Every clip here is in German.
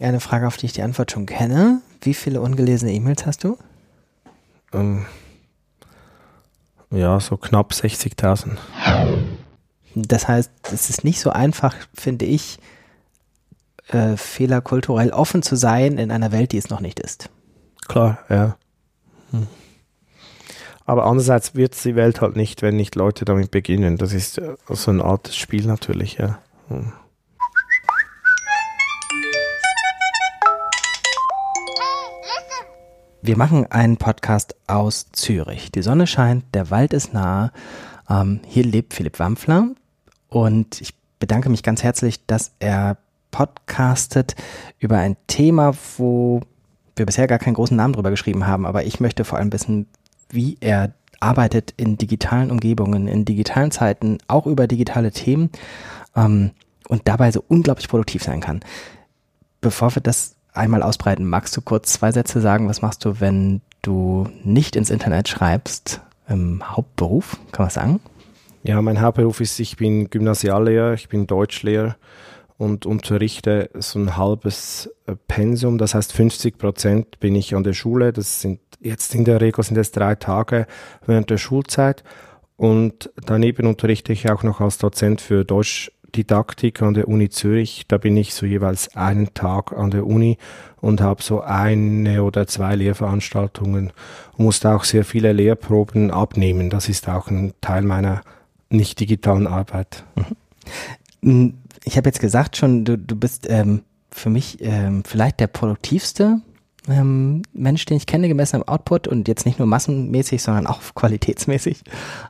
Eine Frage, auf die ich die Antwort schon kenne. Wie viele ungelesene E-Mails hast du? Ähm, ja, so knapp 60.000. Das heißt, es ist nicht so einfach, finde ich, äh, fehlerkulturell offen zu sein in einer Welt, die es noch nicht ist. Klar, ja. Hm. Aber andererseits wird es die Welt halt nicht, wenn nicht Leute damit beginnen. Das ist so ein altes Spiel natürlich, ja. Hm. Wir machen einen Podcast aus Zürich. Die Sonne scheint, der Wald ist nah. Ähm, hier lebt Philipp Wampfler und ich bedanke mich ganz herzlich, dass er podcastet über ein Thema, wo wir bisher gar keinen großen Namen drüber geschrieben haben, aber ich möchte vor allem wissen, wie er arbeitet in digitalen Umgebungen, in digitalen Zeiten, auch über digitale Themen ähm, und dabei so unglaublich produktiv sein kann. Bevor wir das einmal ausbreiten. Magst du kurz zwei Sätze sagen? Was machst du, wenn du nicht ins Internet schreibst im Hauptberuf? Kann man sagen? Ja, mein Hauptberuf ist, ich bin Gymnasiallehrer, ich bin Deutschlehrer und unterrichte so ein halbes äh, Pensum. Das heißt, 50 Prozent bin ich an der Schule. Das sind jetzt in der Regel sind es drei Tage während der Schulzeit. Und daneben unterrichte ich auch noch als Dozent für Deutsch Didaktik an der Uni Zürich. Da bin ich so jeweils einen Tag an der Uni und habe so eine oder zwei Lehrveranstaltungen und musste auch sehr viele Lehrproben abnehmen. Das ist auch ein Teil meiner nicht digitalen Arbeit. Mhm. Ich habe jetzt gesagt schon, du, du bist ähm, für mich ähm, vielleicht der produktivste ähm, Mensch, den ich kenne, gemessen am Output und jetzt nicht nur massenmäßig, sondern auch qualitätsmäßig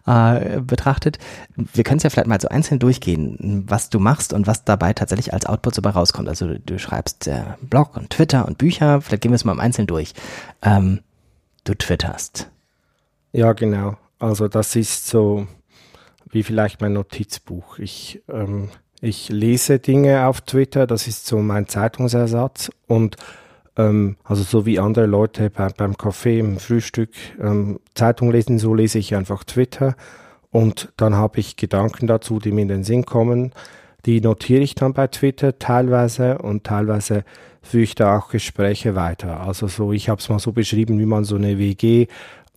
äh, betrachtet. Wir können es ja vielleicht mal so einzeln durchgehen, was du machst und was dabei tatsächlich als Output so bei rauskommt. Also du, du schreibst äh, Blog und Twitter und Bücher, vielleicht gehen wir es mal im Einzelnen durch. Ähm, du twitterst. Ja, genau. Also das ist so wie vielleicht mein Notizbuch. Ich, ähm, ich lese Dinge auf Twitter, das ist so mein Zeitungsersatz und ähm, also so wie andere Leute bei, beim Kaffee, im Frühstück, ähm, Zeitung lesen, so lese ich einfach Twitter und dann habe ich Gedanken dazu, die mir in den Sinn kommen. Die notiere ich dann bei Twitter teilweise und teilweise führe ich da auch Gespräche weiter. Also so, ich habe es mal so beschrieben, wie man so eine WG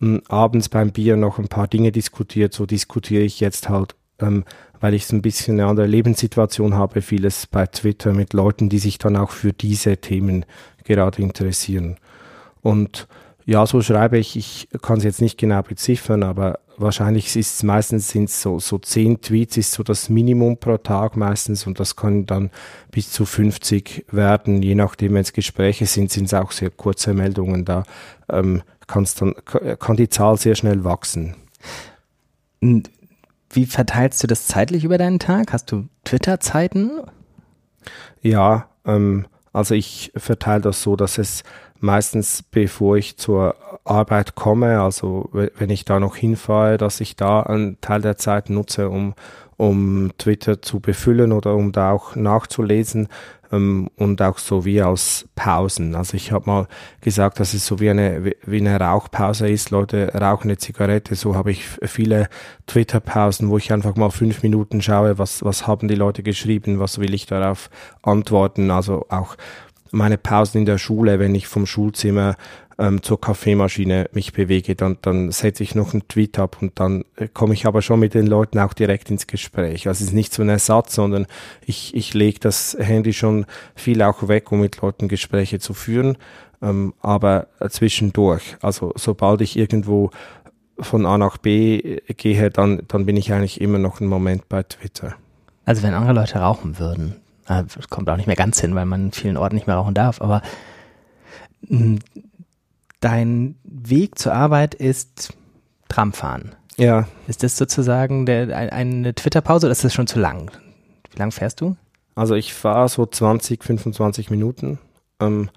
ähm, abends beim Bier noch ein paar Dinge diskutiert. So diskutiere ich jetzt halt, ähm, weil ich so ein bisschen eine andere Lebenssituation habe, vieles bei Twitter mit Leuten, die sich dann auch für diese Themen gerade interessieren. Und ja, so schreibe ich, ich kann es jetzt nicht genau beziffern, aber wahrscheinlich ist es meistens sind so, so zehn Tweets ist so das Minimum pro Tag meistens und das kann dann bis zu 50 werden, je nachdem, wenn es Gespräche sind, sind es auch sehr kurze Meldungen, da ähm, kann's dann, kann die Zahl sehr schnell wachsen. Wie verteilst du das zeitlich über deinen Tag? Hast du Twitter-Zeiten? Ja, ähm, also ich verteile das so, dass es meistens, bevor ich zur Arbeit komme, also wenn ich da noch hinfahre, dass ich da einen Teil der Zeit nutze, um, um Twitter zu befüllen oder um da auch nachzulesen ähm, und auch so wie aus Pausen. Also ich habe mal gesagt, dass es so wie eine, wie eine Rauchpause ist. Leute rauchen eine Zigarette. So habe ich viele Twitter-Pausen, wo ich einfach mal fünf Minuten schaue, was, was haben die Leute geschrieben, was will ich darauf antworten. Also auch meine Pausen in der Schule, wenn ich vom Schulzimmer ähm, zur Kaffeemaschine mich bewege, dann, dann setze ich noch einen Tweet ab und dann äh, komme ich aber schon mit den Leuten auch direkt ins Gespräch. Also es ist nicht so ein Ersatz, sondern ich, ich lege das Handy schon viel auch weg, um mit Leuten Gespräche zu führen, ähm, aber äh, zwischendurch. Also sobald ich irgendwo von A nach B äh, gehe, dann, dann bin ich eigentlich immer noch einen Moment bei Twitter. Also wenn andere Leute rauchen würden, das kommt auch nicht mehr ganz hin, weil man in vielen Orten nicht mehr rauchen darf, aber hm, dein Weg zur Arbeit ist Tramfahren. Ja. Ist das sozusagen der, eine Twitter-Pause oder ist das schon zu lang? Wie lang fährst du? Also ich fahre so 20, 25 Minuten. Ähm,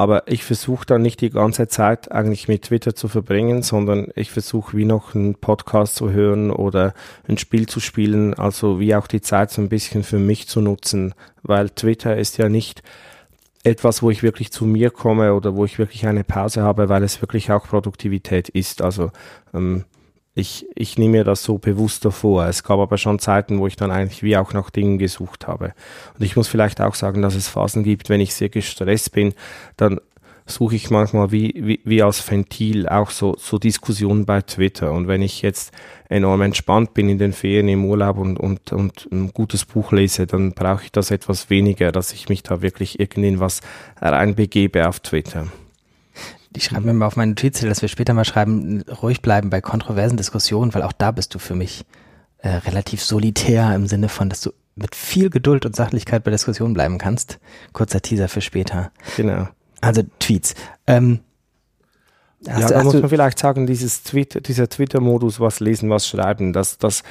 aber ich versuche dann nicht die ganze Zeit eigentlich mit Twitter zu verbringen, sondern ich versuche wie noch einen Podcast zu hören oder ein Spiel zu spielen, also wie auch die Zeit so ein bisschen für mich zu nutzen, weil Twitter ist ja nicht etwas, wo ich wirklich zu mir komme oder wo ich wirklich eine Pause habe, weil es wirklich auch Produktivität ist. Also ähm, ich, ich nehme mir das so bewusster vor. Es gab aber schon Zeiten, wo ich dann eigentlich wie auch nach Dingen gesucht habe. Und ich muss vielleicht auch sagen, dass es Phasen gibt, wenn ich sehr gestresst bin, dann suche ich manchmal wie, wie, wie als Ventil auch so, so Diskussionen bei Twitter. Und wenn ich jetzt enorm entspannt bin in den Ferien im Urlaub und, und, und ein gutes Buch lese, dann brauche ich das etwas weniger, dass ich mich da wirklich irgendwie in was reinbegebe auf Twitter. Ich schreibe mir mal auf meine Notizen, dass wir später mal schreiben, ruhig bleiben bei kontroversen Diskussionen, weil auch da bist du für mich äh, relativ solitär im Sinne von, dass du mit viel Geduld und Sachlichkeit bei Diskussionen bleiben kannst. Kurzer Teaser für später. Genau. Also Tweets. Ähm, ja, da muss man vielleicht sagen, dieses Twitter, dieser Twitter-Modus, was lesen, was schreiben, das, das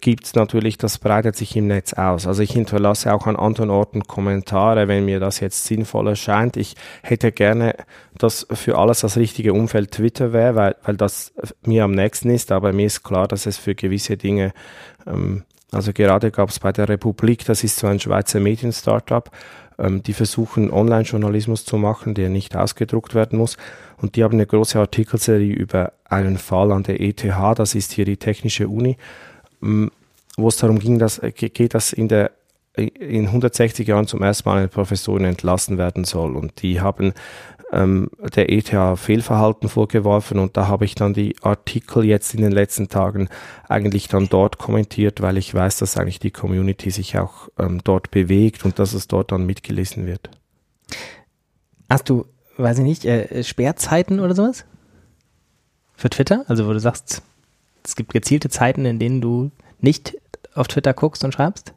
gibt es natürlich, das breitet sich im Netz aus. Also ich hinterlasse auch an anderen Orten Kommentare, wenn mir das jetzt sinnvoll erscheint. Ich hätte gerne, dass für alles das richtige Umfeld Twitter wäre, weil, weil das mir am nächsten ist, aber mir ist klar, dass es für gewisse Dinge, ähm, also gerade gab es bei der Republik, das ist so ein Schweizer Medien-Startup, ähm, die versuchen Online-Journalismus zu machen, der nicht ausgedruckt werden muss. Und die haben eine große Artikelserie über einen Fall an der ETH, das ist hier die Technische Uni, ähm, wo es darum ging, dass, äh, geht, dass in der in 160 Jahren zum ersten Mal eine Professorin entlassen werden soll. Und die haben ähm, der ETH Fehlverhalten vorgeworfen und da habe ich dann die Artikel jetzt in den letzten Tagen eigentlich dann dort kommentiert, weil ich weiß, dass eigentlich die Community sich auch ähm, dort bewegt und dass es dort dann mitgelesen wird. Hast du, weiß ich nicht, äh, Sperrzeiten oder sowas? Für Twitter? Also wo du sagst, es gibt gezielte Zeiten, in denen du nicht auf Twitter guckst und schreibst?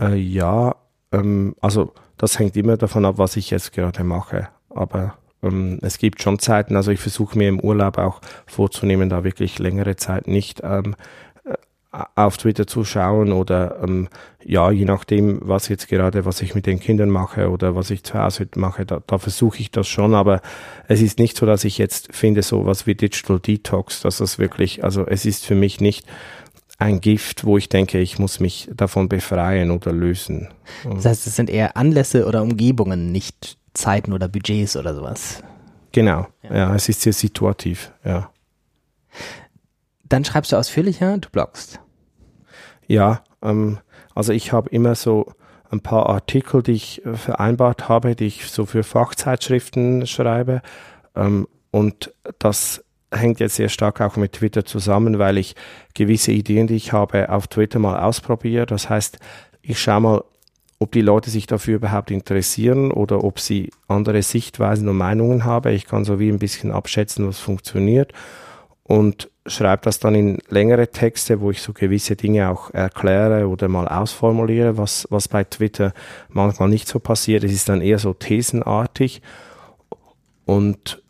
Äh, ja, ähm, also das hängt immer davon ab, was ich jetzt gerade mache aber ähm, es gibt schon Zeiten, also ich versuche mir im Urlaub auch vorzunehmen, da wirklich längere Zeit nicht ähm, äh, auf Twitter zu schauen oder ähm, ja, je nachdem, was jetzt gerade, was ich mit den Kindern mache oder was ich zu Hause mache, da, da versuche ich das schon, aber es ist nicht so, dass ich jetzt finde, so was wie Digital Detox, dass das wirklich, also es ist für mich nicht ein Gift, wo ich denke, ich muss mich davon befreien oder lösen. Das heißt, es sind eher Anlässe oder Umgebungen, nicht Zeiten oder Budgets oder sowas. Genau, ja, ja es ist sehr situativ, ja. Dann schreibst du ausführlicher, du bloggst. Ja, ähm, also ich habe immer so ein paar Artikel, die ich äh, vereinbart habe, die ich so für Fachzeitschriften schreibe. Ähm, und das hängt jetzt sehr stark auch mit Twitter zusammen, weil ich gewisse Ideen, die ich habe, auf Twitter mal ausprobiere. Das heißt, ich schaue mal, ob die Leute sich dafür überhaupt interessieren oder ob sie andere Sichtweisen und Meinungen haben. Ich kann so wie ein bisschen abschätzen, was funktioniert und schreibe das dann in längere Texte, wo ich so gewisse Dinge auch erkläre oder mal ausformuliere, was, was bei Twitter manchmal nicht so passiert. Es ist dann eher so thesenartig und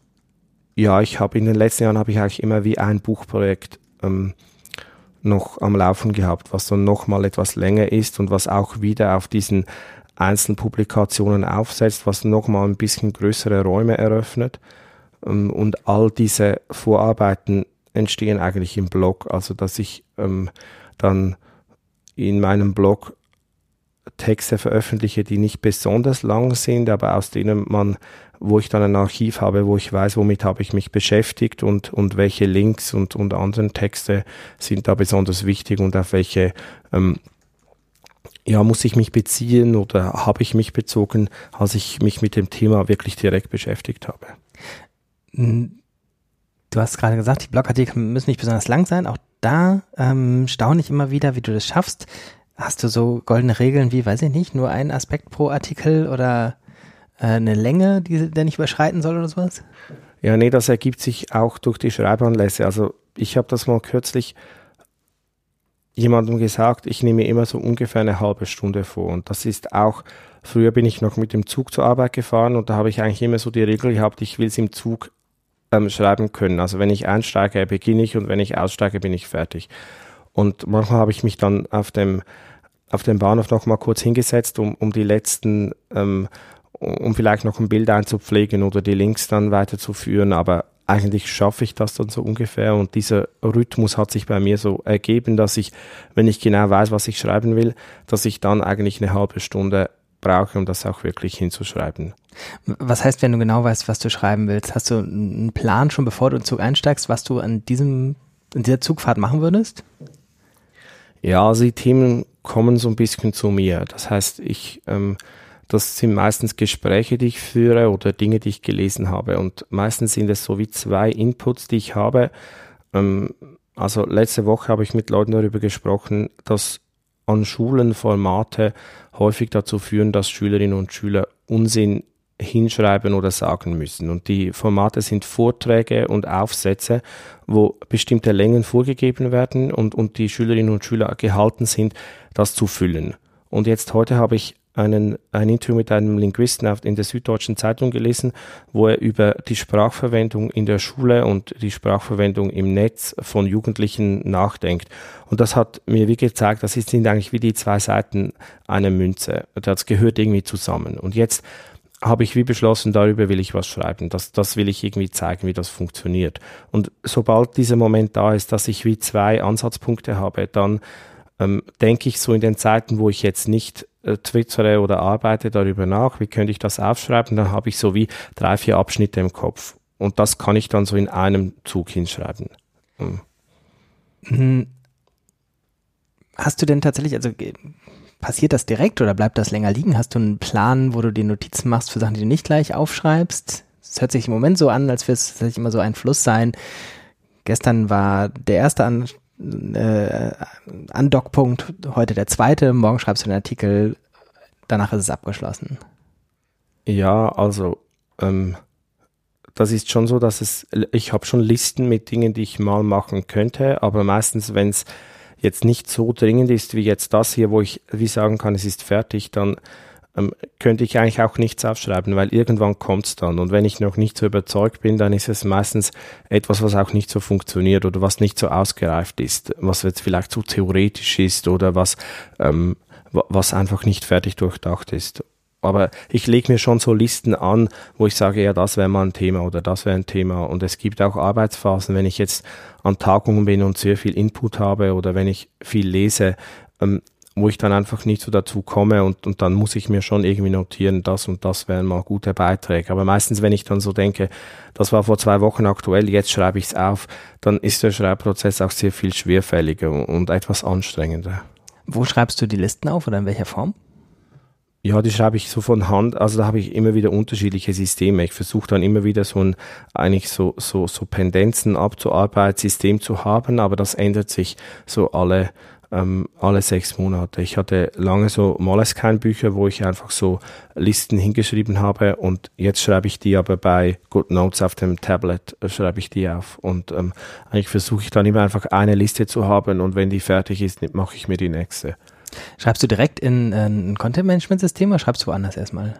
ja, ich habe in den letzten Jahren habe ich eigentlich immer wie ein Buchprojekt ähm, noch am Laufen gehabt, was dann nochmal etwas länger ist und was auch wieder auf diesen einzelnen Publikationen aufsetzt, was nochmal ein bisschen größere Räume eröffnet. Ähm, und all diese Vorarbeiten entstehen eigentlich im Blog, also dass ich ähm, dann in meinem Blog Texte veröffentliche, die nicht besonders lang sind, aber aus denen man wo ich dann ein Archiv habe, wo ich weiß, womit habe ich mich beschäftigt und, und welche Links und, und anderen Texte sind da besonders wichtig und auf welche ähm, ja, muss ich mich beziehen oder habe ich mich bezogen, als ich mich mit dem Thema wirklich direkt beschäftigt habe? Hm, du hast gerade gesagt, die Blogartikel müssen nicht besonders lang sein. Auch da ähm, staune ich immer wieder, wie du das schaffst. Hast du so goldene Regeln wie, weiß ich nicht, nur ein Aspekt pro Artikel oder eine Länge, die der nicht überschreiten soll oder sowas? Ja, nee, das ergibt sich auch durch die Schreibanlässe. Also ich habe das mal kürzlich jemandem gesagt, ich nehme immer so ungefähr eine halbe Stunde vor. Und das ist auch, früher bin ich noch mit dem Zug zur Arbeit gefahren und da habe ich eigentlich immer so die Regel gehabt, ich will es im Zug ähm, schreiben können. Also wenn ich einsteige, beginne ich und wenn ich aussteige, bin ich fertig. Und manchmal habe ich mich dann auf dem, auf dem Bahnhof noch mal kurz hingesetzt, um, um die letzten ähm, um vielleicht noch ein Bild einzupflegen oder die Links dann weiterzuführen, aber eigentlich schaffe ich das dann so ungefähr und dieser Rhythmus hat sich bei mir so ergeben, dass ich, wenn ich genau weiß, was ich schreiben will, dass ich dann eigentlich eine halbe Stunde brauche, um das auch wirklich hinzuschreiben. Was heißt, wenn du genau weißt, was du schreiben willst? Hast du einen Plan schon, bevor du in den Zug einsteigst, was du an diesem in dieser Zugfahrt machen würdest? Ja, also die Themen kommen so ein bisschen zu mir. Das heißt, ich, ähm, das sind meistens Gespräche, die ich führe oder Dinge, die ich gelesen habe. Und meistens sind es so wie zwei Inputs, die ich habe. Ähm, also letzte Woche habe ich mit Leuten darüber gesprochen, dass an Schulen Formate häufig dazu führen, dass Schülerinnen und Schüler Unsinn hinschreiben oder sagen müssen. Und die Formate sind Vorträge und Aufsätze, wo bestimmte Längen vorgegeben werden und, und die Schülerinnen und Schüler gehalten sind, das zu füllen. Und jetzt heute habe ich einen, ein Interview mit einem Linguisten in der Süddeutschen Zeitung gelesen, wo er über die Sprachverwendung in der Schule und die Sprachverwendung im Netz von Jugendlichen nachdenkt. Und das hat mir wie gezeigt, das sind eigentlich wie die zwei Seiten einer Münze. Das gehört irgendwie zusammen. Und jetzt habe ich wie beschlossen, darüber will ich was schreiben. Das, das will ich irgendwie zeigen, wie das funktioniert. Und sobald dieser Moment da ist, dass ich wie zwei Ansatzpunkte habe, dann ähm, denke ich so in den Zeiten, wo ich jetzt nicht twittere oder arbeite darüber nach, wie könnte ich das aufschreiben, dann habe ich so wie drei, vier Abschnitte im Kopf. Und das kann ich dann so in einem Zug hinschreiben. Mhm. Hast du denn tatsächlich, also passiert das direkt oder bleibt das länger liegen? Hast du einen Plan, wo du dir Notizen machst für Sachen, die du nicht gleich aufschreibst? Es hört sich im Moment so an, als würde es immer so ein Fluss sein. Gestern war der erste An äh, Andockpunkt, heute der zweite, morgen schreibst du einen Artikel, danach ist es abgeschlossen. Ja, also ähm, das ist schon so, dass es, ich habe schon Listen mit Dingen, die ich mal machen könnte, aber meistens, wenn es jetzt nicht so dringend ist wie jetzt das hier, wo ich wie sagen kann, es ist fertig, dann ähm, könnte ich eigentlich auch nichts aufschreiben, weil irgendwann kommt es dann. Und wenn ich noch nicht so überzeugt bin, dann ist es meistens etwas, was auch nicht so funktioniert oder was nicht so ausgereift ist, was jetzt vielleicht zu theoretisch ist oder was, ähm, was einfach nicht fertig durchdacht ist. Aber ich lege mir schon so Listen an, wo ich sage, ja, das wäre mal ein Thema oder das wäre ein Thema. Und es gibt auch Arbeitsphasen, wenn ich jetzt an Tagungen bin und sehr viel Input habe oder wenn ich viel lese, ähm, wo ich dann einfach nicht so dazu komme und, und dann muss ich mir schon irgendwie notieren, das und das wären mal gute Beiträge. Aber meistens, wenn ich dann so denke, das war vor zwei Wochen aktuell, jetzt schreibe ich es auf, dann ist der Schreibprozess auch sehr viel schwerfälliger und etwas anstrengender. Wo schreibst du die Listen auf oder in welcher Form? Ja, die schreibe ich so von Hand. Also da habe ich immer wieder unterschiedliche Systeme. Ich versuche dann immer wieder so ein, eigentlich so, so, so Pendenzen abzuarbeiten, System zu haben, aber das ändert sich so alle, ähm, alle sechs Monate. Ich hatte lange so Moleskine-Bücher, wo ich einfach so Listen hingeschrieben habe und jetzt schreibe ich die aber bei GoodNotes auf dem Tablet, äh, schreibe ich die auf und ähm, eigentlich versuche ich dann immer einfach eine Liste zu haben und wenn die fertig ist, mache ich mir die nächste. Schreibst du direkt in äh, ein Content-Management-System oder schreibst du woanders erstmal?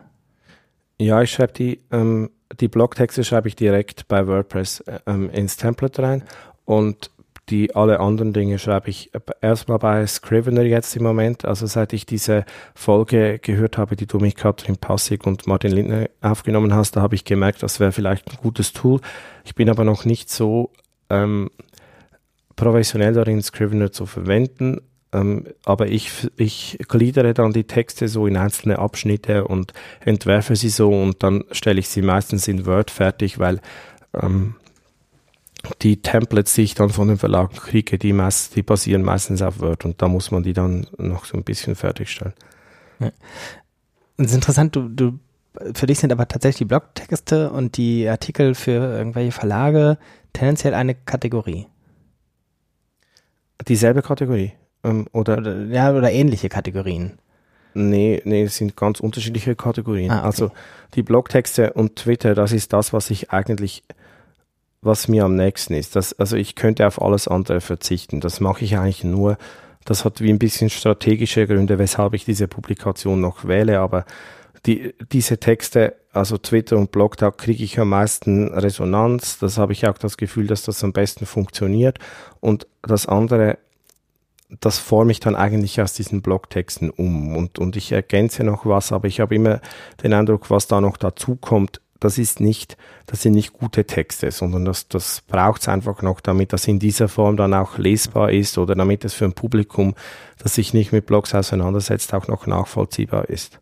Ja, ich schreibe die, ähm, die Blogtexte schreibe ich direkt bei WordPress ähm, ins Template rein und die alle anderen Dinge schreibe ich erstmal bei Scrivener jetzt im Moment. Also seit ich diese Folge gehört habe, die du mit Katrin Passig und Martin Lindner aufgenommen hast, da habe ich gemerkt, das wäre vielleicht ein gutes Tool. Ich bin aber noch nicht so ähm, professionell darin, Scrivener zu verwenden. Ähm, aber ich, ich gliedere dann die Texte so in einzelne Abschnitte und entwerfe sie so und dann stelle ich sie meistens in Word fertig, weil ähm, die Templates, die ich dann von den Verlagen kriege, die, meist, die basieren meistens auf Word und da muss man die dann noch so ein bisschen fertigstellen. Ja. Das ist interessant, du, du, für dich sind aber tatsächlich die Blogtexte und die Artikel für irgendwelche Verlage tendenziell eine Kategorie. Dieselbe Kategorie? Ähm, oder, oder, ja, oder ähnliche Kategorien. Nee, nee, es sind ganz unterschiedliche Kategorien. Ah, okay. Also die Blogtexte und Twitter, das ist das, was ich eigentlich, was mir am nächsten ist. Das, also ich könnte auf alles andere verzichten. Das mache ich eigentlich nur. Das hat wie ein bisschen strategische Gründe, weshalb ich diese Publikation noch wähle, aber die, diese Texte, also Twitter und Blog, da kriege ich am meisten Resonanz. Das habe ich auch das Gefühl, dass das am besten funktioniert. Und das andere, das forme ich dann eigentlich aus diesen Blogtexten um und, und ich ergänze noch was, aber ich habe immer den Eindruck, was da noch dazu kommt, das ist nicht, das sind nicht gute Texte, sondern das, das braucht es einfach noch, damit das in dieser Form dann auch lesbar ist oder damit es für ein Publikum, das sich nicht mit Blogs auseinandersetzt, auch noch nachvollziehbar ist.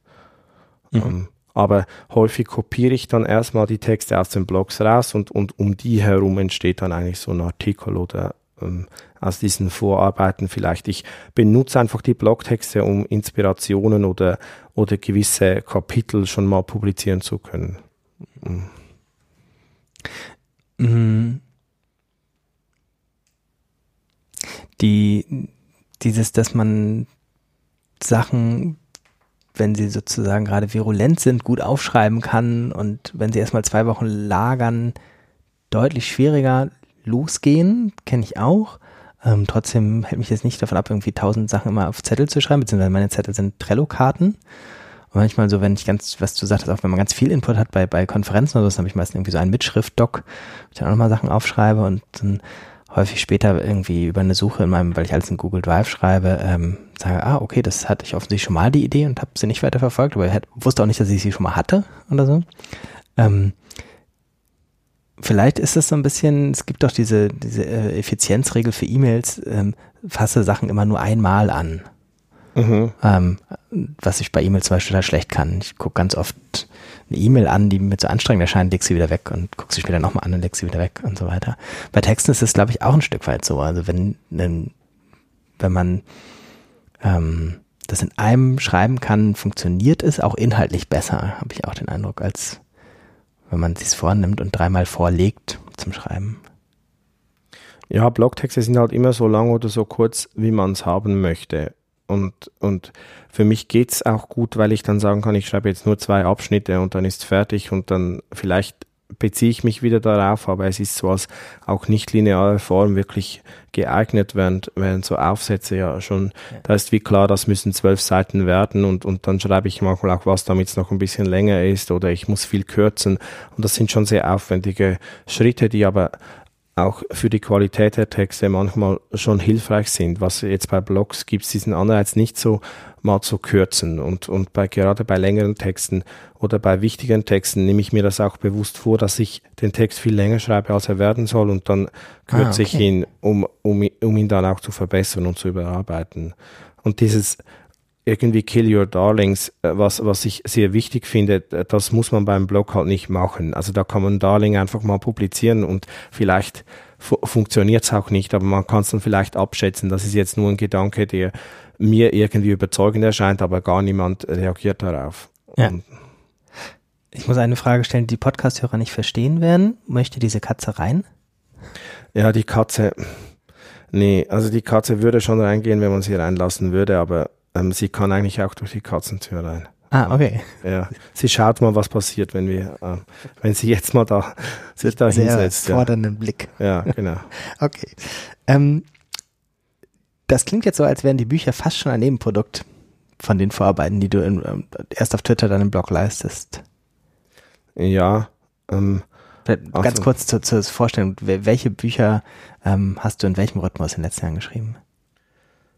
Mhm. Ähm, aber häufig kopiere ich dann erstmal die Texte aus den Blogs raus und, und um die herum entsteht dann eigentlich so ein Artikel oder ähm, aus diesen Vorarbeiten vielleicht. Ich benutze einfach die Blogtexte, um Inspirationen oder, oder gewisse Kapitel schon mal publizieren zu können. Mhm. mhm. Die, dieses, dass man Sachen, wenn sie sozusagen gerade virulent sind, gut aufschreiben kann und wenn sie erstmal zwei Wochen lagern, deutlich schwieriger losgehen, kenne ich auch. Ähm, trotzdem hält mich jetzt nicht davon ab, irgendwie tausend Sachen immer auf Zettel zu schreiben, beziehungsweise meine Zettel sind Trello-Karten. Und manchmal so, wenn ich ganz, was du sagtest, auch wenn man ganz viel Input hat bei, bei Konferenzen oder so, habe ich meistens irgendwie so einen Mitschrift-Doc, wo ich dann auch nochmal Sachen aufschreibe und dann häufig später irgendwie über eine Suche in meinem, weil ich alles in Google Drive schreibe, ähm, sage, ah, okay, das hatte ich offensichtlich schon mal die Idee und habe sie nicht weiter verfolgt, aber ich wusste auch nicht, dass ich sie schon mal hatte oder so. Ähm, vielleicht ist es so ein bisschen, es gibt doch diese, diese äh, Effizienzregel für E-Mails, ähm, fasse Sachen immer nur einmal an. Mhm. Ähm, was ich bei E-Mails zum Beispiel total schlecht kann. Ich gucke ganz oft eine E-Mail an, die mir zu anstrengend erscheint, leg sie wieder weg und gucke sie später nochmal an und leg sie wieder weg und so weiter. Bei Texten ist es, glaube ich, auch ein Stück weit so. Also wenn, wenn, wenn man ähm, das in einem schreiben kann, funktioniert es auch inhaltlich besser, habe ich auch den Eindruck, als wenn man es vornimmt und dreimal vorlegt zum Schreiben. Ja, Blogtexte sind halt immer so lang oder so kurz, wie man es haben möchte. Und, und für mich geht es auch gut, weil ich dann sagen kann, ich schreibe jetzt nur zwei Abschnitte und dann ist fertig und dann vielleicht beziehe ich mich wieder darauf, aber es ist so als auch nicht lineare Form wirklich geeignet, während, während so Aufsätze ja schon, ja. da ist wie klar, das müssen zwölf Seiten werden und, und dann schreibe ich manchmal auch was, damit es noch ein bisschen länger ist oder ich muss viel kürzen und das sind schon sehr aufwendige Schritte, die aber auch für die Qualität der Texte manchmal schon hilfreich sind. Was jetzt bei Blogs gibt es diesen Anreiz nicht so mal zu kürzen. Und, und bei, gerade bei längeren Texten oder bei wichtigen Texten nehme ich mir das auch bewusst vor, dass ich den Text viel länger schreibe, als er werden soll. Und dann kürze ah, okay. ich ihn, um, um, um ihn dann auch zu verbessern und zu überarbeiten. Und dieses irgendwie Kill Your Darlings, äh, was, was ich sehr wichtig finde, das muss man beim Blog halt nicht machen. Also da kann man Darling einfach mal publizieren und vielleicht fu funktioniert es auch nicht, aber man kann es dann vielleicht abschätzen. Das ist jetzt nur ein Gedanke, der mir irgendwie überzeugend erscheint, aber gar niemand reagiert darauf. Ja. Und ich muss eine Frage stellen, die Podcast-Hörer nicht verstehen werden. Möchte diese Katze rein? Ja, die Katze. Nee, also die Katze würde schon reingehen, wenn man sie reinlassen würde, aber ähm, sie kann eigentlich auch durch die Katzentür rein. Ah, okay. Ja, sie schaut mal, was passiert, wenn wir, äh, wenn sie jetzt mal da sich da Sehr hinsetzt. Fordernden ja. Blick. Ja, genau. okay. Ähm, das klingt jetzt so, als wären die Bücher fast schon ein Nebenprodukt von den Vorarbeiten, die du in, ähm, erst auf Twitter dann im Blog leistest. Ja. Ähm, Ganz also, kurz zur, zur Vorstellung, welche Bücher ähm, hast du in welchem Rhythmus in den letzten Jahren geschrieben?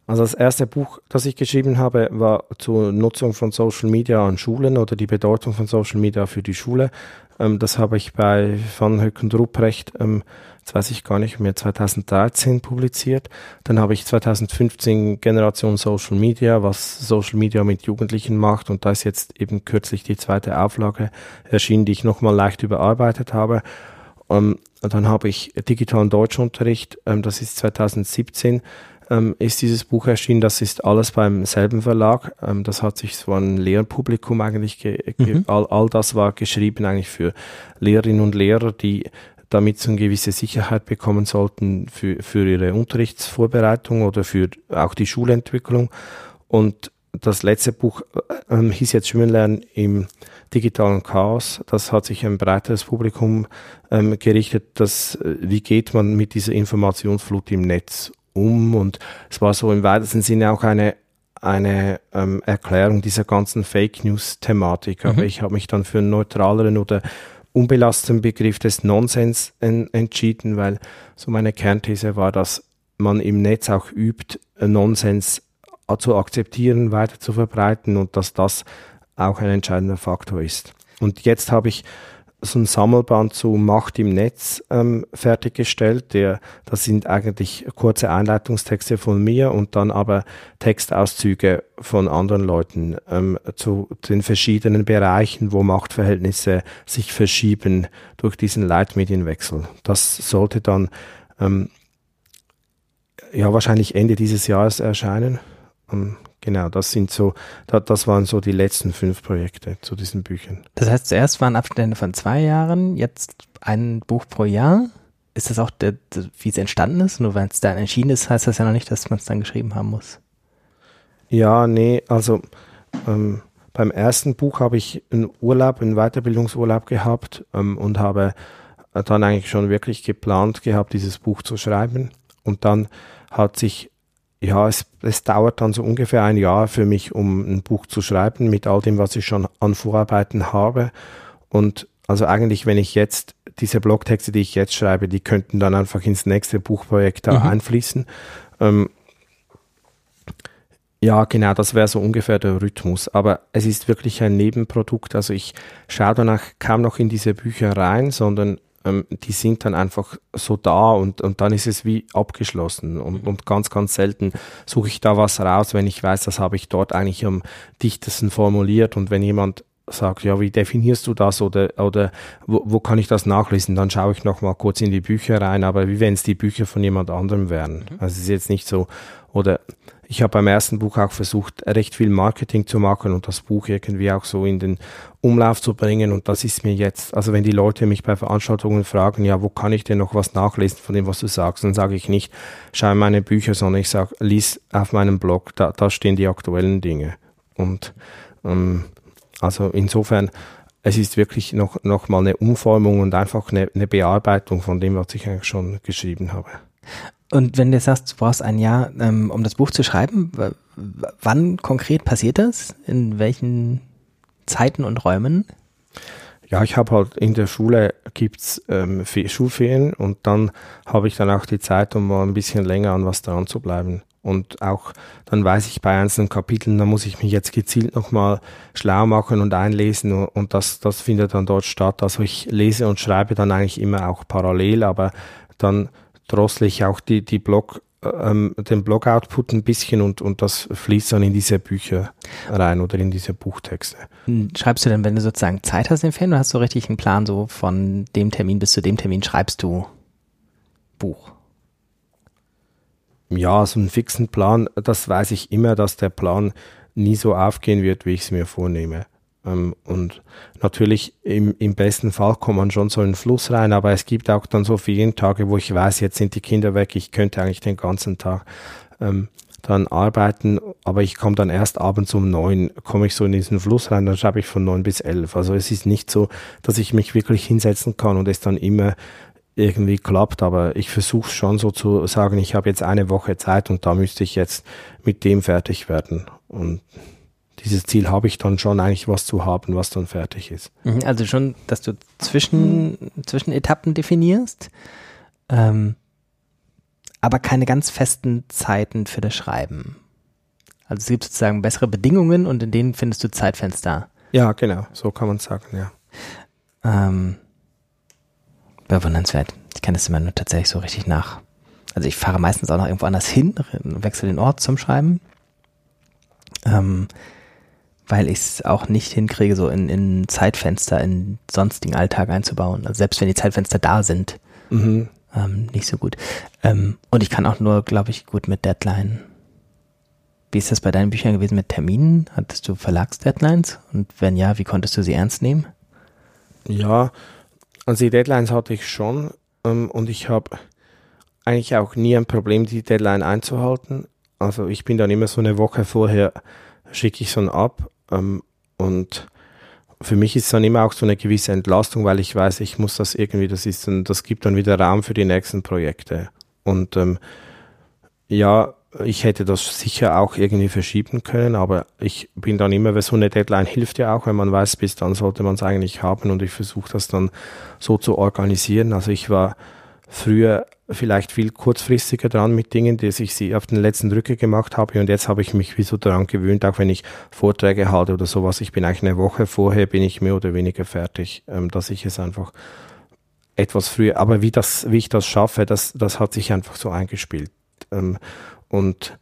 Also das erste Buch, das ich geschrieben habe, war zur Nutzung von Social Media an Schulen oder die Bedeutung von Social Media für die Schule. Ähm, das habe ich bei Van Höck und Ruprecht, ähm, das weiß ich gar nicht mehr, 2013 publiziert. Dann habe ich 2015 Generation Social Media, was Social Media mit Jugendlichen macht. Und da ist jetzt eben kürzlich die zweite Auflage erschienen, die ich nochmal leicht überarbeitet habe. Ähm, dann habe ich digitalen Deutschunterricht, ähm, das ist 2017 ähm, ist dieses Buch erschienen. Das ist alles beim selben Verlag. Ähm, das hat sich so ein Lehrpublikum eigentlich, mhm. all, all das war geschrieben eigentlich für Lehrerinnen und Lehrer, die damit so eine gewisse Sicherheit bekommen sollten für, für ihre Unterrichtsvorbereitung oder für auch die Schulentwicklung. Und das letzte Buch äh, ähm, hieß jetzt Schwimmen im digitalen Chaos. Das hat sich ein breiteres Publikum ähm, gerichtet. Das, äh, wie geht man mit dieser Informationsflut im Netz um und es war so im weitesten Sinne auch eine eine ähm, Erklärung dieser ganzen Fake News Thematik. Aber mhm. ich habe mich dann für einen neutraleren oder unbelastenden Begriff des Nonsens en entschieden, weil so meine Kernthese war, dass man im Netz auch übt, Nonsens zu akzeptieren, weiter zu verbreiten und dass das auch ein entscheidender Faktor ist. Und jetzt habe ich so ein Sammelband zu Macht im Netz ähm, fertiggestellt. Der, das sind eigentlich kurze Einleitungstexte von mir und dann aber Textauszüge von anderen Leuten ähm, zu den verschiedenen Bereichen, wo Machtverhältnisse sich verschieben durch diesen Leitmedienwechsel. Das sollte dann ähm, ja wahrscheinlich Ende dieses Jahres erscheinen. Genau, das sind so, das waren so die letzten fünf Projekte zu diesen Büchern. Das heißt, zuerst waren Abstände von zwei Jahren, jetzt ein Buch pro Jahr. Ist das auch, der, wie es entstanden ist? Nur weil es dann entschieden ist, heißt das ja noch nicht, dass man es dann geschrieben haben muss. Ja, nee, also ähm, beim ersten Buch habe ich einen Urlaub, einen Weiterbildungsurlaub gehabt ähm, und habe dann eigentlich schon wirklich geplant gehabt, dieses Buch zu schreiben. Und dann hat sich, ja, es, es dauert dann so ungefähr ein Jahr für mich, um ein Buch zu schreiben, mit all dem, was ich schon an Vorarbeiten habe. Und also eigentlich, wenn ich jetzt diese Blogtexte, die ich jetzt schreibe, die könnten dann einfach ins nächste Buchprojekt da mhm. einfließen. Ähm, ja, genau, das wäre so ungefähr der Rhythmus. Aber es ist wirklich ein Nebenprodukt. Also ich schaue danach kaum noch in diese Bücher rein, sondern ähm, die sind dann einfach so da und, und dann ist es wie abgeschlossen. Und, und ganz, ganz selten suche ich da was raus, wenn ich weiß, das habe ich dort eigentlich am dichtesten formuliert. Und wenn jemand sagt, ja, wie definierst du das oder, oder wo, wo kann ich das nachlesen? Dann schaue ich noch mal kurz in die Bücher rein, aber wie wenn es die Bücher von jemand anderem wären. Mhm. Also es ist jetzt nicht so, oder ich habe beim ersten Buch auch versucht, recht viel Marketing zu machen und das Buch irgendwie auch so in den Umlauf zu bringen. Und das ist mir jetzt, also wenn die Leute mich bei Veranstaltungen fragen, ja, wo kann ich denn noch was nachlesen von dem, was du sagst, dann sage ich nicht, schau in meine Bücher, sondern ich sage, lies auf meinem Blog, da, da stehen die aktuellen Dinge. Und ähm, also insofern, es ist wirklich noch, noch mal eine Umformung und einfach eine, eine Bearbeitung von dem, was ich eigentlich schon geschrieben habe. Und wenn du sagst, du brauchst ein Jahr, ähm, um das Buch zu schreiben, wann konkret passiert das? In welchen Zeiten und Räumen? Ja, ich habe halt in der Schule gibt's ähm, Schulferien und dann habe ich dann auch die Zeit, um mal ein bisschen länger an was dran zu bleiben. Und auch dann weiß ich bei einzelnen Kapiteln, da muss ich mich jetzt gezielt nochmal schlau machen und einlesen und, das, das findet dann dort statt. Also ich lese und schreibe dann eigentlich immer auch parallel, aber dann drossel ich auch die, die Blog, ähm, den Blog-Output ein bisschen und, und das fließt dann in diese Bücher rein oder in diese Buchtexte. Hm, schreibst du denn, wenn du sozusagen Zeit hast im Ferien, oder hast du richtig einen Plan, so von dem Termin bis zu dem Termin schreibst du Buch? Ja, so einen fixen Plan, das weiß ich immer, dass der Plan nie so aufgehen wird, wie ich es mir vornehme. Ähm, und natürlich im, im besten Fall kommt man schon so in den Fluss rein, aber es gibt auch dann so viele Tage, wo ich weiß, jetzt sind die Kinder weg, ich könnte eigentlich den ganzen Tag ähm, dann arbeiten, aber ich komme dann erst abends um neun, komme ich so in diesen Fluss rein, dann schreibe ich von neun bis elf. Also es ist nicht so, dass ich mich wirklich hinsetzen kann und es dann immer irgendwie klappt, aber ich versuche schon so zu sagen, ich habe jetzt eine Woche Zeit und da müsste ich jetzt mit dem fertig werden. Und dieses Ziel habe ich dann schon eigentlich was zu haben, was dann fertig ist. Mhm, also schon, dass du zwischen, zwischen Etappen definierst, ähm, aber keine ganz festen Zeiten für das Schreiben. Also es gibt sozusagen bessere Bedingungen und in denen findest du Zeitfenster. Ja, genau, so kann man sagen, ja. Ähm, bewundernswert. Ich kann das immer nur tatsächlich so richtig nach. Also ich fahre meistens auch noch irgendwo anders hin, wechsle den Ort zum Schreiben. Ähm, weil ich es auch nicht hinkriege, so in, in Zeitfenster in sonstigen Alltag einzubauen. Also selbst wenn die Zeitfenster da sind, mhm. ähm, nicht so gut. Ähm, und ich kann auch nur, glaube ich, gut mit Deadline. Wie ist das bei deinen Büchern gewesen mit Terminen? Hattest du Verlagsdeadlines? Und wenn ja, wie konntest du sie ernst nehmen? Ja, also die Deadlines hatte ich schon ähm, und ich habe eigentlich auch nie ein Problem, die Deadline einzuhalten. Also ich bin dann immer so eine Woche vorher schicke ich so ab ähm, und für mich ist dann immer auch so eine gewisse Entlastung, weil ich weiß, ich muss das irgendwie, das ist dann, das gibt dann wieder Raum für die nächsten Projekte. Und ähm, ja, ich hätte das sicher auch irgendwie verschieben können, aber ich bin dann immer, weil so eine Deadline hilft ja auch, wenn man weiß, bis dann sollte man es eigentlich haben und ich versuche das dann so zu organisieren. Also ich war früher vielleicht viel kurzfristiger dran mit Dingen, die ich sie auf den letzten Drücke gemacht habe und jetzt habe ich mich wie so daran gewöhnt, auch wenn ich Vorträge halte oder sowas, ich bin eigentlich eine Woche vorher, bin ich mehr oder weniger fertig, ähm, dass ich es einfach etwas früher, aber wie das, wie ich das schaffe, das, das hat sich einfach so eingespielt. Ähm, und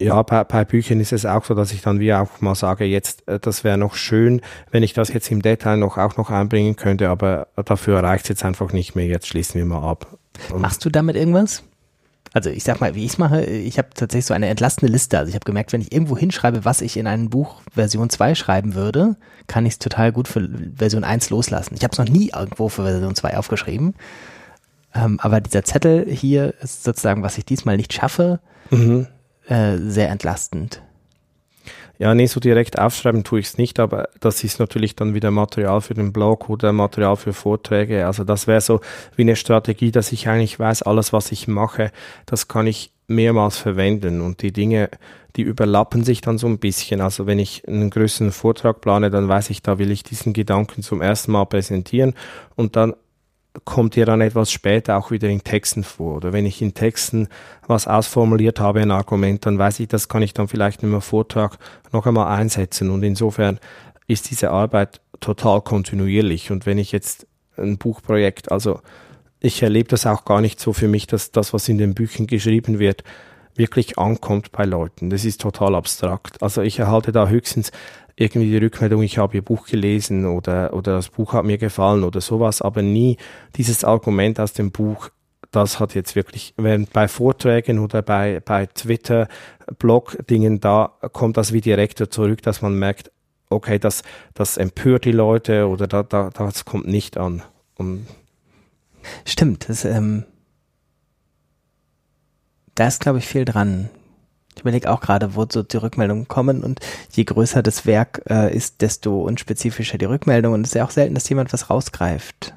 ja, bei, bei Büchern ist es auch so, dass ich dann wie auch mal sage, jetzt, äh, das wäre noch schön, wenn ich das jetzt im Detail noch auch noch einbringen könnte, aber dafür reicht es jetzt einfach nicht mehr, jetzt schließen wir mal ab. Und Machst du damit irgendwas? Also ich sag mal, wie ich es mache, ich habe tatsächlich so eine entlastende Liste. Also ich habe gemerkt, wenn ich irgendwo hinschreibe, was ich in einem Buch Version 2 schreiben würde, kann ich es total gut für Version 1 loslassen. Ich habe es noch nie irgendwo für Version 2 aufgeschrieben. Ähm, aber dieser Zettel hier ist sozusagen, was ich diesmal nicht schaffe, mhm. Äh, sehr entlastend. Ja, nee, so direkt aufschreiben tue ich es nicht, aber das ist natürlich dann wieder Material für den Blog oder Material für Vorträge. Also das wäre so wie eine Strategie, dass ich eigentlich weiß, alles, was ich mache, das kann ich mehrmals verwenden und die Dinge, die überlappen sich dann so ein bisschen. Also wenn ich einen größeren Vortrag plane, dann weiß ich, da will ich diesen Gedanken zum ersten Mal präsentieren und dann kommt ja dann etwas später auch wieder in Texten vor. Oder wenn ich in Texten was ausformuliert habe, ein Argument, dann weiß ich, das kann ich dann vielleicht in einem Vortrag noch einmal einsetzen. Und insofern ist diese Arbeit total kontinuierlich. Und wenn ich jetzt ein Buchprojekt, also ich erlebe das auch gar nicht so für mich, dass das, was in den Büchern geschrieben wird, wirklich ankommt bei Leuten. Das ist total abstrakt. Also ich erhalte da höchstens irgendwie die Rückmeldung, ich habe ihr Buch gelesen oder, oder das Buch hat mir gefallen oder sowas, aber nie dieses Argument aus dem Buch, das hat jetzt wirklich, während bei Vorträgen oder bei, bei Twitter, Blog-Dingen, da kommt das wie direkter zurück, dass man merkt, okay, das, das empört die Leute oder da, da, das kommt nicht an. Und Stimmt, das, ähm, da ist, glaube ich, viel dran. Ich überlege auch gerade, wo so die Rückmeldungen kommen und je größer das Werk äh, ist, desto unspezifischer die Rückmeldung und es ist ja auch selten, dass jemand was rausgreift.